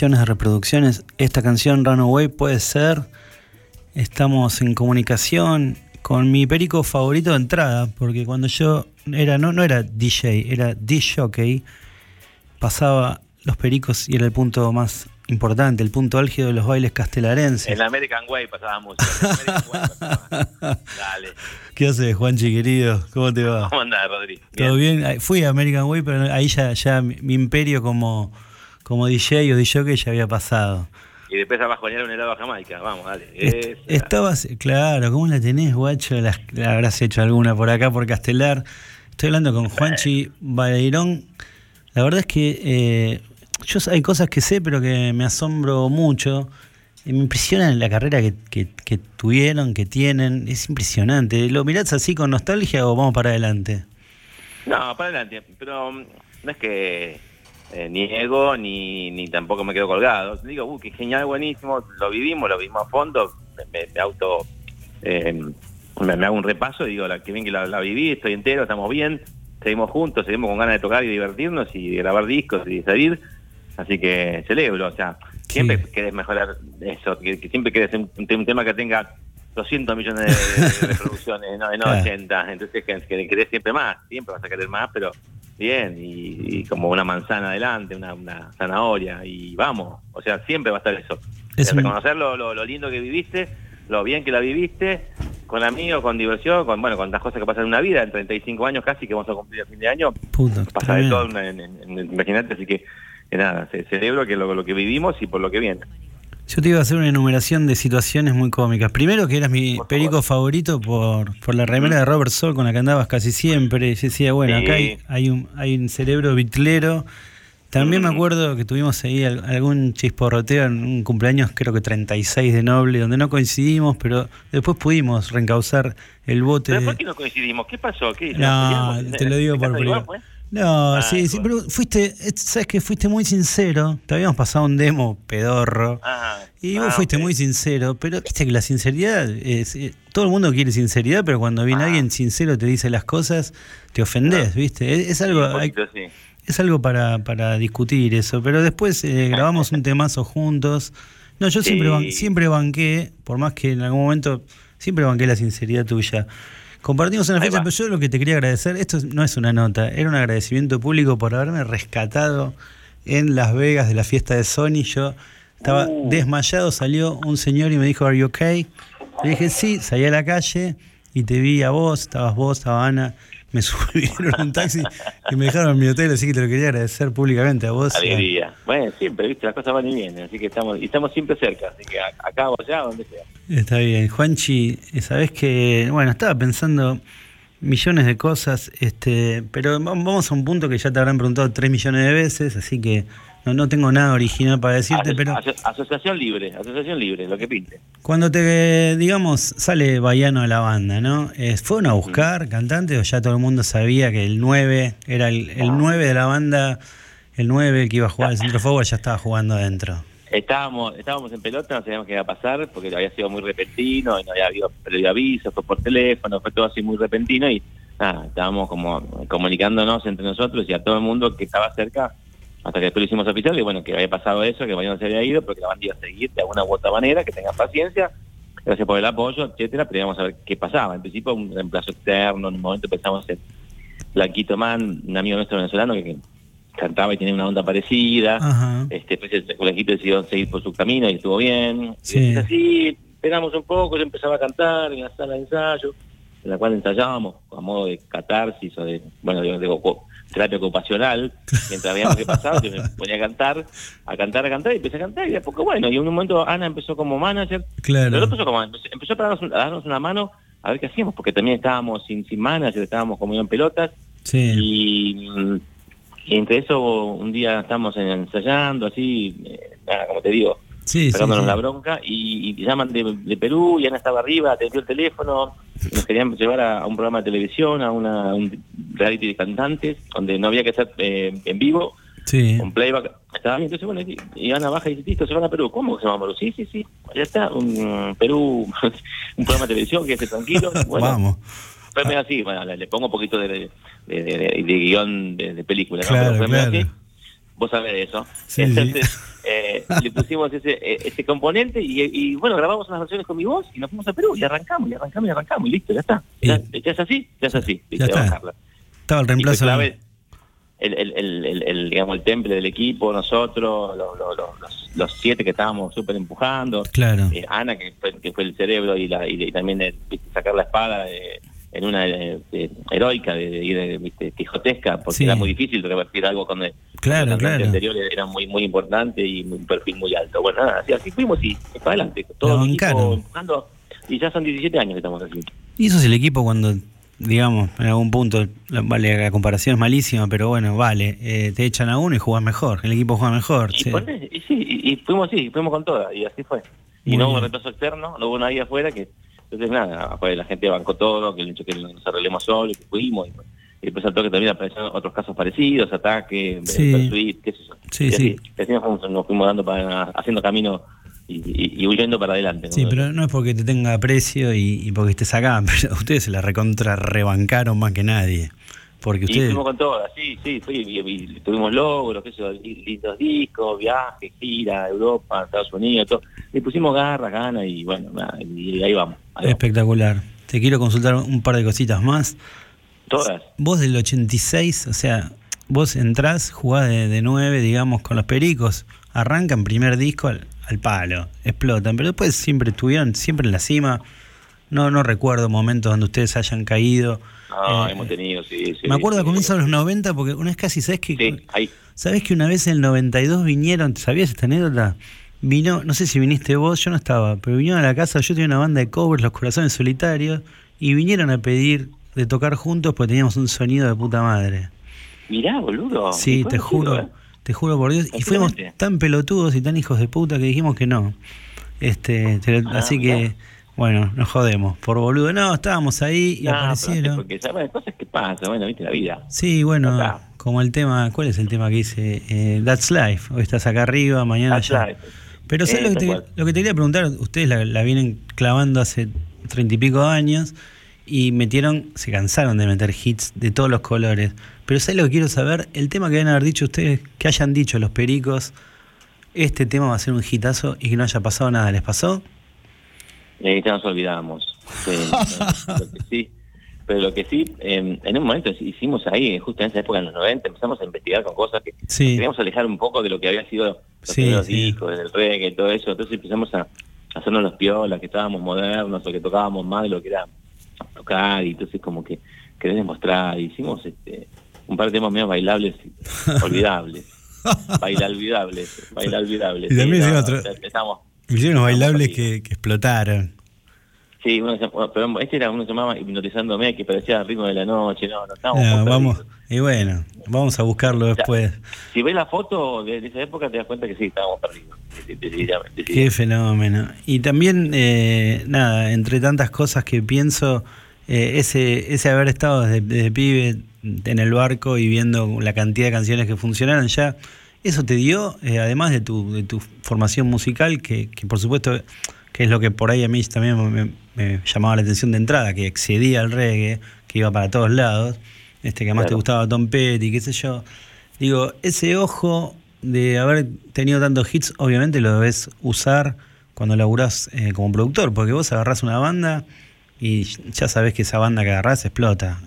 Millones de reproducciones. Esta canción Runaway puede ser. Estamos en comunicación con mi perico favorito de entrada, porque cuando yo era, no, no era DJ, era DJ, pasaba los pericos y era el punto más importante, el punto álgido de los bailes castelarenses. En la American Way pasaba música. *laughs* Dale. ¿Qué haces, Juanchi, querido? ¿Cómo te va? ¿Cómo andás, Rodri? ¿Todo bien? Ahí- Fui a American Way, pero ahí ya, ya mi imperio como, como DJ o DJ ya había pasado. Y después a bajonear un helado a Jamaica. Vamos, dale. Est- Esa. Estabas, claro, ¿cómo la tenés, guacho? La, la habrás hecho alguna por acá, por Castelar. Estoy hablando con Juanchi Baleirón. La verdad es que eh, yo hay cosas que sé, pero que me asombro mucho. Eh, Me impresiona la carrera que, que- que tuvieron, que tienen. Es impresionante. ¿Lo mirás así con nostalgia o vamos para adelante? No, para adelante. Pero mm, no es que eh, niego ni, ni tampoco me quedo colgado. Digo, uh, qué genial, buenísimo. Lo vivimos, lo vivimos a fondo. Me, me- me auto. eh, me, me hago un repaso y digo, la, que bien que la, la viví, estoy entero, estamos bien. Seguimos juntos, seguimos con ganas de tocar y divertirnos y de grabar discos y de salir. Así que celebro, o sea, siempre querés mejorar eso, que, que siempre querés un, un tema que tenga 200 millones de, de *laughs* reproducciones, no, no Claro. 80. Entonces que, que querés siempre más, siempre vas a querer más, pero bien, y, y como una manzana adelante, una, una zanahoria, y vamos, o sea, siempre va a estar eso. Es reconocer lo, lo- lo lindo que viviste, lo bien que la viviste, con amigos, con diversión, con bueno, con las cosas que pasan en una vida, en 35 años casi que vamos a cumplir a fin de año, Puta, pasa de todo, en, en- en- imagínate, así que, que nada, ce- celebro que lo, lo que vivimos y por lo que viene. Yo te iba a hacer una enumeración de situaciones muy cómicas. Primero que eras mi perico favorito por, por la remera de Robert Sol con la que andabas casi siempre. Yo decía, bueno, Sí. acá hay, hay un, hay un cerebro bitlero. También me acuerdo que tuvimos ahí al- algún chisporroteo en un cumpleaños, creo que 36 de Noble, donde no coincidimos, pero después pudimos reencauzar el bote. ¿Pero de- por qué no coincidimos? ¿Qué pasó? ¿Qué No, te lo digo ¿En por privado. fue? No, Ah, sí, sí, pero fuiste, eh, sabes que fuiste muy sincero. Te habíamos pasado un demo pedorro. Ah, Y ah, vos fuiste ok. muy sincero, pero viste que la sinceridad, es, eh, todo el mundo quiere sinceridad, pero cuando Ah. viene alguien sincero te dice las cosas, te ofendés, viste. Es, es algo, hay- sí. es algo para, para discutir eso, pero después eh, grabamos un *laughs* temazo juntos. No, yo siempre, ban- siempre banqué, por más que en algún momento, siempre banqué la sinceridad tuya. Compartimos una fecha, pero yo lo que te quería agradecer, esto no es una nota, era un agradecimiento público por haberme rescatado en Las Vegas de la fiesta de Sony. Yo estaba Uh. desmayado, salió un señor y me dijo, ¿Are you okay? Le dije, sí, salí a la calle y te vi a vos, estabas vos, estaba Ana, me *laughs* subieron un taxi y me dejaron en mi hotel, así que te lo quería agradecer públicamente a vos. Alegría. Bueno, siempre, viste, las cosas van y vienen, así que estamos, y estamos siempre cerca, así que acá o allá, donde sea. Está bien, Juanchi, eh, sabés que, bueno, estaba pensando millones de cosas, este, pero va- vamos a un punto que ya te habrán preguntado tres millones de veces, así que no, no tengo nada original para decirte, Aso- pero aso- asociación libre, asociación libre, lo que pinte. cuando te, digamos, sale Baiano a la banda, ¿no? Eh, ¿Fueron a buscar cantantes o ya todo el mundo sabía que el 9 era el, el 9 de la banda, el 9 el que iba a jugar el centro forward ya estaba jugando adentro? Estábamos, estábamos en pelota, no sabíamos qué iba a pasar, porque había sido muy repentino, y no había habido previo aviso, fue por teléfono, fue todo así muy repentino, y nada, estábamos como comunicándonos entre nosotros y a todo el mundo que estaba cerca, hasta que después lo hicimos oficial, y bueno, que había pasado eso, que Mariano se había ido, pero que la banda iba a seguir de alguna u otra manera, que tengan paciencia, gracias por el apoyo, etcétera, pero íbamos a ver qué pasaba. En principio un reemplazo externo, en un momento pensamos en Blanquito Man, un amigo nuestro venezolano que, que cantaba y tenía una onda parecida, Ajá. este, después el Blanquito decidió seguir por su camino y estuvo bien. Sí. Y después así, esperamos un poco, yo empezaba a cantar en la sala de ensayo, en la cual ensayábamos a modo de catarsis o de, bueno, de, terapia ocupacional, mientras veíamos qué pasaba, yo me *laughs* ponía a cantar, a cantar, a cantar, y empecé a cantar, y de poco, bueno, y en un momento Ana empezó como manager, Claro. pero empezó como empezó, a, darnos, a darnos una mano a ver qué hacíamos, porque también estábamos sin, sin manager, estábamos como en pelotas, Sí. y, y entre eso un día estamos en- ensayando así, eh, nada, como te digo, Sí, sí, pegándonos sí. la bronca, y, y llaman de, de Perú, y Ana estaba arriba, atendió el teléfono, nos querían llevar a, a un programa de televisión, a una, un reality de cantantes, donde no había que ser eh, en vivo, Sí. con playback. Estaba bien, entonces bueno, y- y Ana baja y dice, listo, se van a Perú. ¿Cómo que se van a Perú? Sí, sí, sí, ya está, un Perú, *laughs* un programa de televisión, que esté tranquilo. *laughs* Bueno, Vamos. fue medio así, bueno, le, le pongo un poquito de, de, de- guion de, película, ¿no? Pero claro. así. Vos sabés de eso. Sí, Entonces, eh, le pusimos ese, eh, ese componente y, y, bueno, grabamos unas versiones con mi voz y nos fuimos a Perú y arrancamos, y arrancamos, y arrancamos, y listo, ya está. Ya, ya es así, ya es así. Ya listo, está. bajarla. Estaba el reemplazo. clave el, el, el, el- el, digamos, el temple del equipo, nosotros, lo- lo- lo- los, los siete que estábamos súper empujando. Claro. Eh, Ana, que fue, que fue el cerebro y, la, y, y también sacar la espada eh, en una eh, eh, heroica, de, de, de, viste, quijotesca, porque Sí. era muy difícil revertir algo con el, Claro, el cantante claro. anterior era muy muy importante y un perfil muy alto. Bueno, nada, así, así fuimos y para adelante. Todo el equipo empujando y ya son 17 años que estamos así. Y eso es el equipo cuando, digamos, en algún punto, vale, la comparación es malísima, pero bueno, vale, eh, te echan a uno y jugás mejor, el equipo juega mejor. Y, sí. ponés- y sí, y, y fuimos así, fuimos con todas, y así fue. Y Muy no hubo bien. reemplazo externo, no hubo nadie afuera que, entonces nada, afuera la gente bancó todo, que el hecho que nos arreglemos solos, que fuimos, y, y después al toque también aparecieron otros casos parecidos, ataque, Sí. persuit, qué sé yo. Sí, y así, sí. así nos fuimos, nos fuimos dando para, haciendo camino y, y- y huyendo para adelante. ¿no? Sí, pero no es porque te tenga aprecio y, y porque estés acá, *laughs* pero ustedes se la recontra rebancaron más que nadie. Porque Y ustedes. fuimos con todas, sí, sí, fui, y, y tuvimos logros, lindos discos, viajes, gira, Europa, Estados Unidos, todo. Le pusimos garra, ganas y bueno, y ahí vamos. ahí vamos. Espectacular. Te quiero consultar un par de cositas más. Todas. Vos del 86, o sea, vos entrás, jugás de, de 9, digamos, con los pericos, arrancan primer disco al, al palo, explotan, pero después siempre estuvieron, siempre en la cima. No, no recuerdo momentos donde ustedes hayan caído. No, Eh, hemos tenido, sí, sí. Me acuerdo a sí. comienzos de los 90, porque una vez casi, ¿sabes que Sí, ahí. ¿Sabés que una vez en el 92 vinieron, ¿sabías esta anécdota? Vino, no sé si viniste vos, yo no estaba, pero vinieron a la casa, yo tenía una banda de covers, Los Corazones Solitarios, y vinieron a pedir de tocar juntos porque teníamos un sonido de puta madre. Mirá, boludo. Sí, te juro, ¿eh? te juro por Dios. Y fuimos tan pelotudos y tan hijos de puta que dijimos que no. Este, te- Ah, así que, bueno, nos jodemos. Por boludo, no, estábamos ahí y No, aparecieron. Porque sabes cosas que pasan, bueno, viste la vida. Sí, bueno, Acá. como el tema, ¿cuál es el tema que dice? Eh, That's Life. Hoy estás acá arriba, mañana That's allá. life. Pero ¿sabes Eh, lo, que tal te, lo que te quería preguntar? Ustedes la, la vienen clavando hace treinta y pico años y metieron, se cansaron de meter hits de todos los colores. Pero ¿sabes lo que quiero saber? El tema que deben haber dicho ustedes, que hayan dicho los pericos, este tema va a ser un hitazo y que no haya pasado nada. ¿Les pasó? Eh, ya nos olvidamos. Sí, no, *laughs* lo que sí. Pero lo que sí, eh, en un momento hicimos ahí, justo en esa época, en los 90, empezamos a investigar con cosas que Sí. queríamos alejar un poco de lo que había sido los Sí, primeros discos, del reggae y todo eso. Entonces empezamos a hacernos los piolas, que estábamos modernos o que tocábamos más de lo que era tocar. Y entonces como que querés demostrar. Hicimos este, un par de temas medio bailables, *laughs* olvidables. bailalvidables, bailalvidables. Y también Sí, hicieron no, Hicieron unos bailables que, que explotaron. Sí, uno se- pero este era uno que se llamaba Hipnotizándome, que parecía ritmo de la noche, no, no estábamos Ah, muy vamos, y bueno, vamos a buscarlo después. Si ves la foto de, esa época te das cuenta que sí, estábamos perdidos. Decididamente. Qué fenómeno. Y también, eh, nada, entre tantas cosas que pienso, eh, ese, ese haber estado desde, desde pibe en el barco y viendo la cantidad de canciones que funcionaron ya, eso te dio, eh, además de tu, de tu formación musical, que, que por supuesto que es lo que por ahí a mí también me, me llamaba la atención de entrada, que excedía al reggae, que iba para todos lados, este que además te Claro. gustaba Tom Petty, qué sé yo. Digo, ese ojo de haber tenido tantos hits, obviamente lo debes usar cuando laburás eh, como productor, porque vos agarrás una banda y ya sabés que esa banda que agarrás explota.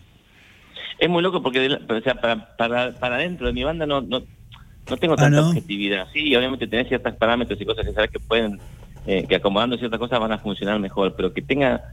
Es muy loco porque o sea, para, para, para dentro de mi banda no, no, no tengo Ah, tanta ¿no? objetividad. Sí, obviamente tenés ciertos parámetros y cosas que sabes que pueden, eh, que acomodando ciertas cosas van a funcionar mejor, pero que tenga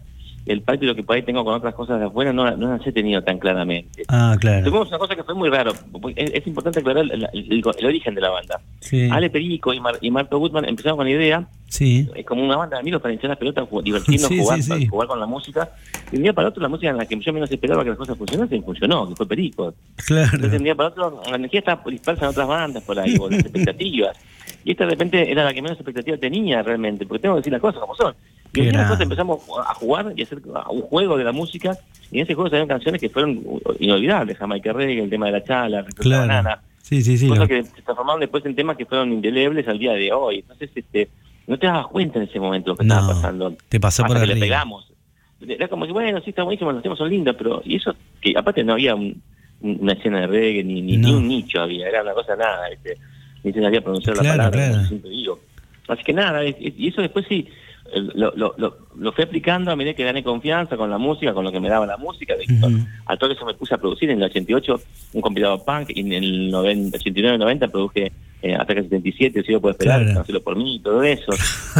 el pacto que por ahí tengo con otras cosas de afuera no, no las he tenido tan claramente. Ah, claro. Tuvimos una cosa que fue muy raro. Es, es importante aclarar el, el- el origen de la banda. Sí. Ale Perico y, Mar- y Marco Gutman empezaron con la idea, Sí. es como una banda de amigos para hinchar las pelotas, divertirnos, *laughs* Sí, jugar, sí, jugar con la música. Y un día para otro la música en la que yo menos esperaba que las cosas funcionasen, funcionó, que fue Perico. Claro. Entonces, un día para otro, la energía estaba dispersa en otras bandas por ahí, o las *laughs* expectativas. Y esta de repente era la que menos expectativa tenía realmente, porque tengo que decir las cosas como son. Y nosotros empezamos a jugar y a hacer un juego de la música, y en ese juego salieron canciones que fueron inolvidables, Jamaica Reggae, el tema de la chala, Claro. Banana, Sí, sí, sí. cosas lo- que se transformaron después en temas que fueron indelebles al día de hoy. Entonces, este, no te dabas cuenta en ese momento lo que No, estaba pasando. te pasó Hasta por que le pegamos. Era como que, bueno, sí, está buenísimo, los temas son lindos, pero... Y eso, que aparte no había un- una escena de reggae, ni, ni, ni No. un nicho había, era una cosa nada, ¿viste? ni se sabía pronunciar Claro, la palabra, claro. como siempre digo. Así que nada, y eso después sí, lo, lo, lo, lo fui aplicando a medida que gané confianza con la música, con lo que me daba la música. De, Al toque eso me puse a producir en el 88 un compilado punk, y en el 90, 89-90 produje eh, Ataque 77, si lo puedo esperar, Claro. Cancelo por mí, todo eso.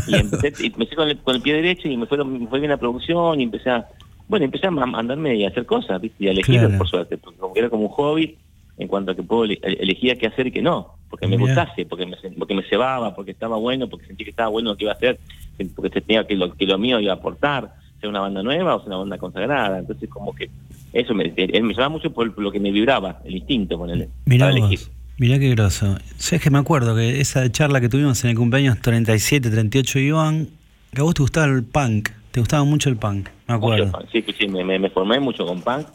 Y empecé, y empecé con, el, con el pie derecho y me fue, me fue bien la producción y empecé a, bueno, empecé a andarme y a hacer cosas, ¿viste? Y a elegir, Claro. por suerte, porque como que era como un hobby en cuanto a que puedo ele- elegía qué hacer y qué no, porque me gustase, porque me, porque me cebaba, porque estaba bueno, porque sentí que estaba bueno lo que iba a hacer, porque tenía que lo, que lo mío iba a aportar, sea una banda nueva o sea una banda consagrada. Entonces como que eso me, me llevaba mucho por lo que me vibraba, el instinto, ponele, Mirá mirá qué groso. Sabes que me acuerdo que esa charla que tuvimos en el cumpleaños 37, 38 de Iván, que a vos te gustaba el punk, te gustaba mucho el punk, me acuerdo. Mucho punk, sí, sí, sí, me, me- me formé mucho con punk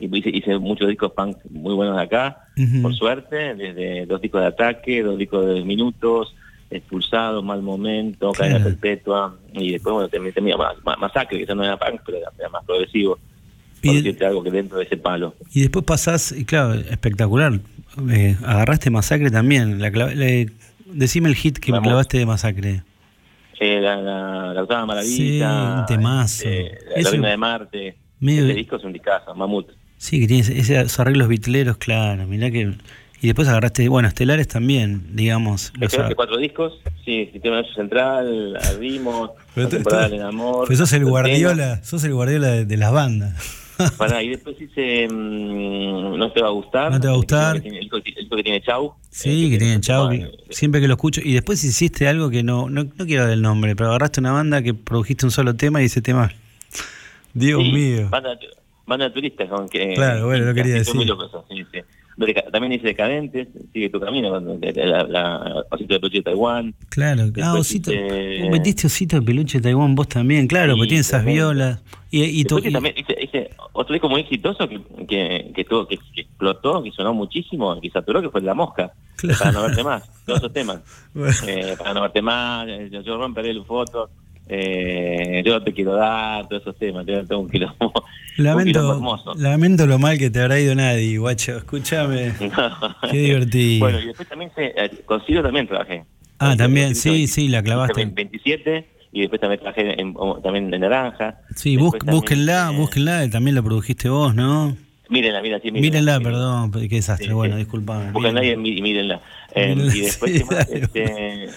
hice, hice muchos discos punk muy buenos de acá, por suerte, desde dos discos de ataque, dos discos de minutos, expulsado, mal momento, cadena Claro. perpetua, y después bueno también tenía más, más- masacre, que eso no era punk, pero era, era más progresivo. Y Por de- decirte algo que dentro de ese palo. Y después pasás, y claro, espectacular. eh, agarraste Masacre también. La le- decime el hit que me Vamos. clavaste de Masacre. Eh, la, la, la octava Sí, maravilla, un temazo. eh, la Eso- de Marte, medio- ese disco es un discazo, Mamut. Sí, que tiene ese- esos arreglos vitleros, claro. Mirá que. Y después agarraste, bueno, Estelares también, digamos. Los quedaste a- cuatro discos, sí, Sistema Nervioso Central, temporada tú- del amor. Pues sos el guardiola, sos el guardiola de, de las bandas. *laughs* Pará, y después hice mm, No te va a gustar. No te va a gustar. El disco que tiene, el disco que- el disco que tiene Chau. Sí, que tienen chao, que- siempre que lo escucho. Y después hiciste algo que no, no, no quiero dar el nombre, pero agarraste una banda que produjiste un solo tema y ese tema. Dios Sí, mío. Banda, banda de turistas con que... Claro, bueno, lo que quería muy decir. locos, sí, sí. También hice Decadentes, Sigue tu camino, con- la, la, Osito de Peluche de Taiwán. Claro, ah, osito. Vos metiste osito de peluche de Taiwán vos también, claro, Sí, porque tiene esas violas. Y, y, to- y- también otro disco muy exitoso que, que, que, tuvo, que, que explotó, que sonó muchísimo, que saturó, que fue La Mosca. Claro. Para no verte más, todos esos temas. *laughs* Bueno. Eh, para no verte más, eh, yo, yo romperé el foto, eh, yo te quiero dar, todos esos temas. Tengo, un quilombo, *laughs* un quilombo lamento, hermoso. lamento lo mal que te habrá ido nadie, guacho. Escúchame. *laughs* Qué divertido. Bueno, y después también se, eh, con Ciro también trabajé. ah, también, sí, sí, la clavaste. 27 y después también trabajé en, también de Naranja. Sí, bus- también, búsquenla, eh, búsquenla, también la produjiste vos, ¿no? Mírenla, mírenla, sí, Mírenla, perdón, qué desastre. Sí, bueno, sí. disculpame. Búsquenla y, mí- y mírenla. Eh, Mírenla, *laughs* y después, sí, este,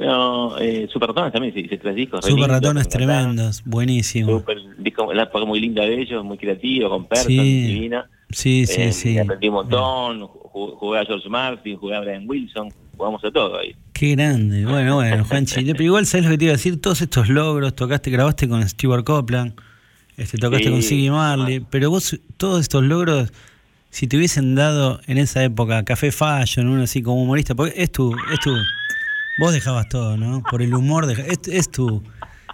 no, eh, Super Ratones también, hice tres discos. Super ratones tremendos, buenísimo. Super, disco, la época muy linda de ellos, muy creativo, con Person, Sí. divina. Sí, sí, Eh, sí. Aprendí un montón, ju- jugué a George Martin, jugué a Brian Wilson, jugamos a todo ahí. Qué grande. Bueno, bueno, *laughs* Juanchi. Pero igual, ¿sabes lo que te iba a decir? Todos estos logros, tocaste, grabaste con Stewart Copeland, este, tocaste Sí. con Siggy Marley, pero vos, todos estos logros, si te hubiesen dado en esa época Café Fashion, uno así como humorista, porque es tu, es tu, vos dejabas todo, ¿no? Por el humor, deja- es, es tu,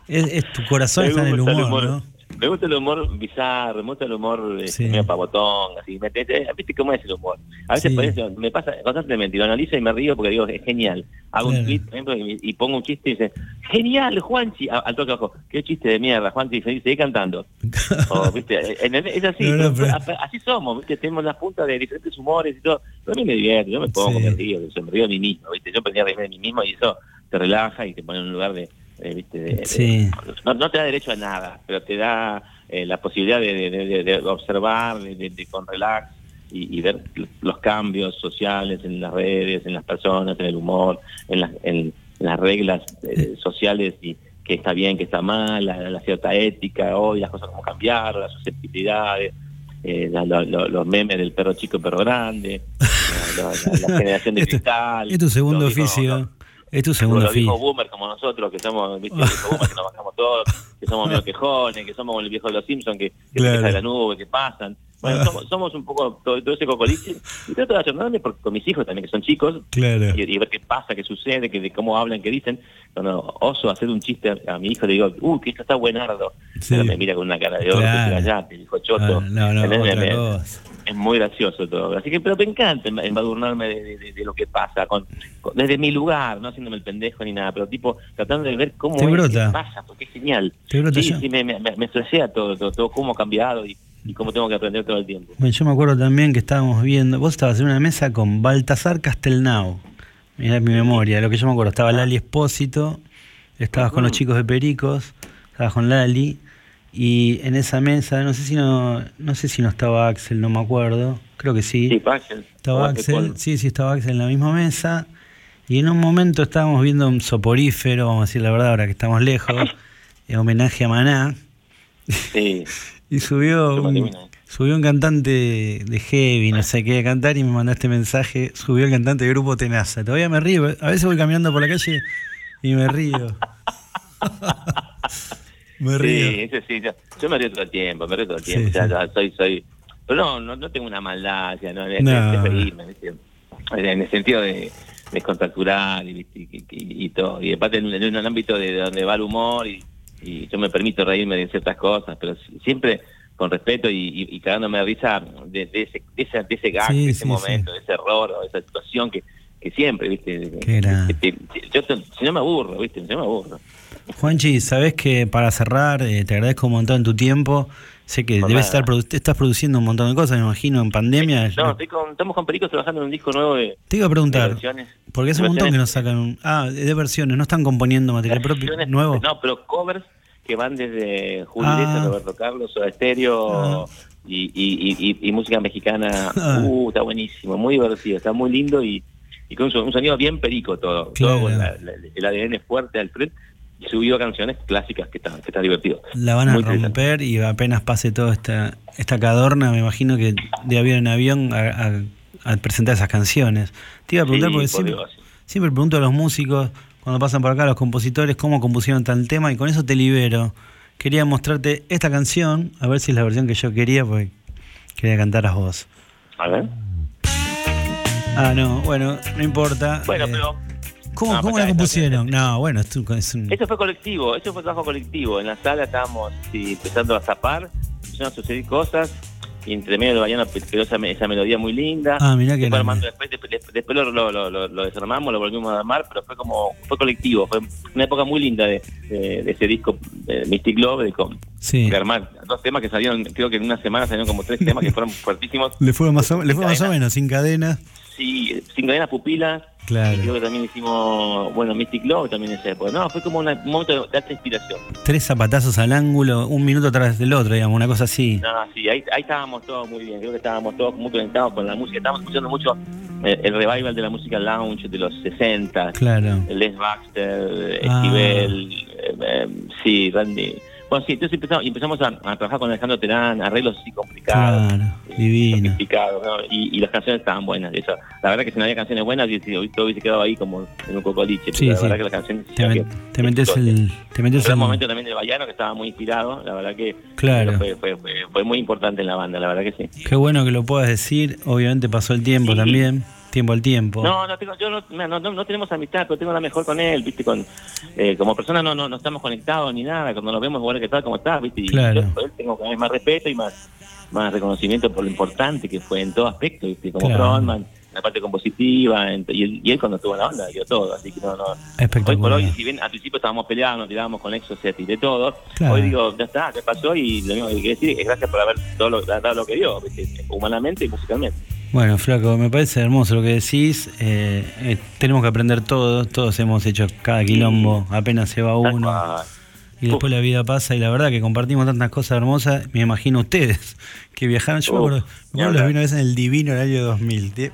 es, es tu corazón está en el gusta humor, ¿no? Me gusta el humor bizarro, me gusta el humor eh, Sí. medio pavotón, así. Me, te- te- ¿Viste cómo es el humor? A veces Sí. parece- me pasa constantemente, lo analizo y me río porque digo, es genial. Hago Claro. un tweet, por ejemplo, y, y pongo un chiste y dice, genial, Juanchi. A- Al toque abajo, qué chiste de mierda, Juanchi, y seguí cantando. *laughs* O, ¿viste? En- Es así, No, no, pero- pero- así somos, ¿viste? Tenemos las puntas de diferentes humores y todo. Pero a mí me divierte, yo me pongo, Sí. me río, yo me río de mí mismo, ¿viste? Yo aprendí a reírme de mí mismo y eso te relaja y te pone en un lugar de, eh, ¿viste? De, de- Sí. no, no te da derecho a nada, pero te da eh, la posibilidad de, de- observar con relax y, y ver los cambios sociales en las redes, en las personas, en el humor, en las, en las reglas eh, sociales y que está bien, que está mal, la, la cierta ética, hoy las cosas como cambiaron, las susceptibilidades, eh, la- la- lo- los memes del perro chico perro grande, la, *laughs* generación de Esto- cristal. Es tu segundo oficio. Es tu segundo los viejos oficio. boomers como nosotros, que somos, ¿viste? Boomers que nos bajamos todos, que somos medio *laughs* quejones, que somos el viejo de los Simpsons, que, que se Claro. queja de la nube, que pasan. Bueno, somos, somos un poco todo, todo ese cocoliche y trato de ayornarme porque con mis hijos también, que son chicos, Claro. y, y ver qué pasa, qué sucede, que, de cómo hablan, qué dicen. Cuando oso hacer un chiste a, a mi hijo, le digo, uy, que esto está buenardo. Sí. Pero me mira con una cara de oro, Claro. que te dijo choto. Ah, no, no, Me- cosa. Es muy gracioso todo. Así que, pero me encanta emba- embadurnarme de, de- de- de lo que pasa, con, con- desde mi lugar, no haciéndome el pendejo ni nada, pero tipo tratando de ver cómo es, qué pasa, porque es genial. Te brota sí, sí, me, me, me, todo, todo, todo, cómo ha cambiado y, y cómo tengo que aprender todo el tiempo. Bueno, yo me acuerdo también que estábamos viendo, vos estabas en una mesa con Baltasar Castelnau. Mirá mi memoria, lo que yo me acuerdo. Estaba Lali Espósito, estabas con los chicos de Pericos, estabas con Lali, y en esa mesa, no sé si no, no sé si no estaba Axel, no me acuerdo, creo que sí. Sí, Axel. Estaba Axel sí, sí, estaba Axel en la misma mesa. Y en un momento estábamos viendo un soporífero, vamos a decir la verdad, ahora que estamos lejos, *laughs* en homenaje a Maná. Sí. *laughs* Y subió un, subió un cantante de heavy, no sé qué, a cantar y me mandaste mensaje. Subió el cantante de grupo Tenaza. Todavía me río. A veces voy caminando por la calle y me río. *laughs* me río. Sí, ese sí, yo, yo me río todo el tiempo, me río todo el Sí, tiempo. o sea, sí. soy, soy, pero no, no, no tengo una maldad, o sea, no, es, No. reírme, ¿viste? en el sentido de descontracturar y, y, y- y todo. Y aparte en, un- en un ámbito de donde va el humor y, yo me permito reírme de ciertas cosas, pero si- siempre con respeto y, cagándome de risa de, de ese, de, ese, de ese gag, Sí, de ese sí, momento, de ese error o de esa situación que, que siempre, ¿viste? Que te- yo si no me aburro, ¿viste? Si no me aburro. Juanchi, sabes que para cerrar, eh, te agradezco un montón tu tiempo. Sé que debes nada. estar produ- estás produciendo un montón de cosas, me imagino, en pandemia. No, estoy con, estamos con Pericos trabajando en un disco nuevo de, Te iba a preguntar, porque hace un montón que nos sacan un... Ah, de versiones, no están componiendo material propio nuevo. No, pero covers que van desde Julio Ah. Roberto Carlos, Soda Stereo y, y, y, y- y música mexicana. Ah. Uh, está buenísimo, muy divertido, está muy lindo y, y con un, son- un sonido bien perico todo. Claro. Todo con la- la- el ADN fuerte al frente y subió canciones clásicas que está, que está divertido. La van a Muy romper y apenas pase toda esta, esta cadorna, me imagino que de avión en avión a, a- a presentar esas canciones. Te iba a preguntar Sí, porque por siempre, Dios. siempre pregunto a los músicos, cuando pasan por acá, a los compositores, cómo compusieron tal tema y con eso te libero. Quería mostrarte esta canción, a ver si es la versión que yo quería, porque quería cantar a vos. A ver. Ah, no, bueno, no importa. Bueno, Eh, pero ¿Cómo, No, cómo la compusieron? No, bueno, es un- es un- Eso fue colectivo, eso fue trabajo colectivo. En la sala estábamos sí, empezando a zapar, empezaron a suceder cosas, y entre medio de Baiano quedó esa, esa melodía muy linda. Ah, mirá que armando después, después, después lo, lo, lo- lo- lo desarmamos, lo volvimos a armar, pero fue como, fue colectivo, fue una época muy linda de, de- de ese disco de Mystic Love, de, con- Sí. de armar dos temas que salieron, creo que en una semana salieron como tres temas que fueron *laughs* fuertísimos. Le fue más o, le fue más o menos, sin cadena. Sí, sin cadenas pupilas. Claro. Y creo que también hicimos, bueno, Mystic Love también ese época. No, fue como una- un momento de alta inspiración. Tres zapatazos al ángulo, un minuto atrás del otro, digamos, una cosa así. No, sí, ahí, ahí estábamos todos muy bien. Creo que estábamos todos muy conectados con la música. Estábamos escuchando mucho eh, el revival de la música lounge de los 60. Claro. Les Baxter, Ah. Esquivel, eh, eh, sí, Randy. Bueno, sí, entonces empezamos, empezamos a, a trabajar con Alejandro Terán, arreglos así complicados. Claro, divino. sofisticados, ¿no? y, y las canciones estaban buenas. Eso. La verdad que si no había canciones buenas, todo hubiese quedado ahí como en un cocoliche. Sí, pero la sí. verdad que las canciones... Te, te metes el. Te metes el un momento también de Bayano que estaba muy inspirado, la verdad que Claro. fue, fue, fue, fue muy importante en la banda, la verdad que sí. Qué bueno que lo puedas decir. Obviamente pasó el tiempo también. Tiempo al tiempo. No, no, tengo, yo no, no, no- no tenemos amistad, pero tengo la mejor con él, viste, con eh, como persona no, no no estamos conectados ni nada, cuando nos vemos, bueno, ¿qué tal? ¿Cómo estás? Viste, y Claro. yo él tengo cada vez más respeto y más, más reconocimiento por lo importante que fue en todo aspecto, viste, como Claro. frontman, en la parte compositiva, en- y, él, y él cuando estuvo en la banda dio todo, así que no, no. Hoy por hoy, si bien al principio estábamos peleados, nos tirábamos con Exocet y de todo, Claro. hoy digo, ya está, ¿qué pasó? Y lo único que quiero decir es gracias por haber todo lo, dado lo que dio, viste, humanamente y musicalmente. Bueno, Flaco, me parece hermoso lo que decís. Eh, eh, tenemos que aprender todos. Todos hemos hecho cada quilombo. Apenas se va uno. cual. Y después la vida pasa. Y la verdad que compartimos tantas cosas hermosas. Me imagino ustedes *laughs* que viajaron. Yo me Uf, acuerdo, me acuerdo los vi una vez en el Divino en el año 2000. Te-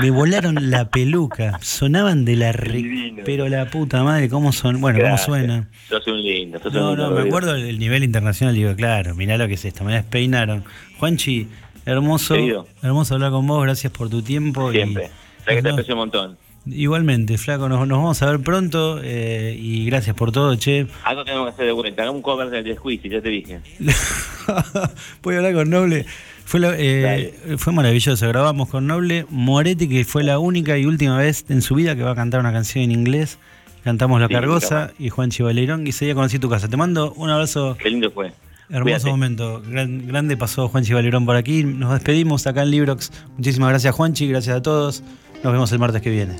Me volaron la *laughs* peluca. Sonaban de la re-. Pero la puta madre, ¿cómo son? Bueno, Gracias. ¿cómo suena? Sos un lindo, sos un No, lindo. no, me acuerdo del nivel internacional. Digo, claro, mirá lo que es esto. Me despeinaron. Juanchi, hermoso. Querido. Hermoso hablar con vos. Gracias por tu tiempo. y- Siempre. Sabes que te aprecio un montón. Igualmente, Flaco, nos, nos vamos a ver pronto eh, y gracias por todo, che. Algo tenemos que hacer de vuelta. Hagamos un cover del de Squeezy, ya te dije. *laughs* Voy a hablar con Noble. Fue, la- eh, fue maravilloso, grabamos con Noble. Moretti, que fue la única y última vez en su vida que va a cantar una canción en inglés. Cantamos La Sí, Cargosa y Juan Chivaleirón. Y ese día conocí tu casa. Te mando un abrazo. Qué lindo fue. Hermoso Cuídate. momento. Gran- grande pasó Juan Chivaleirón por aquí. Nos despedimos acá en Librox. Muchísimas gracias, Juanchi. Gracias a todos. Nos vemos el martes que viene.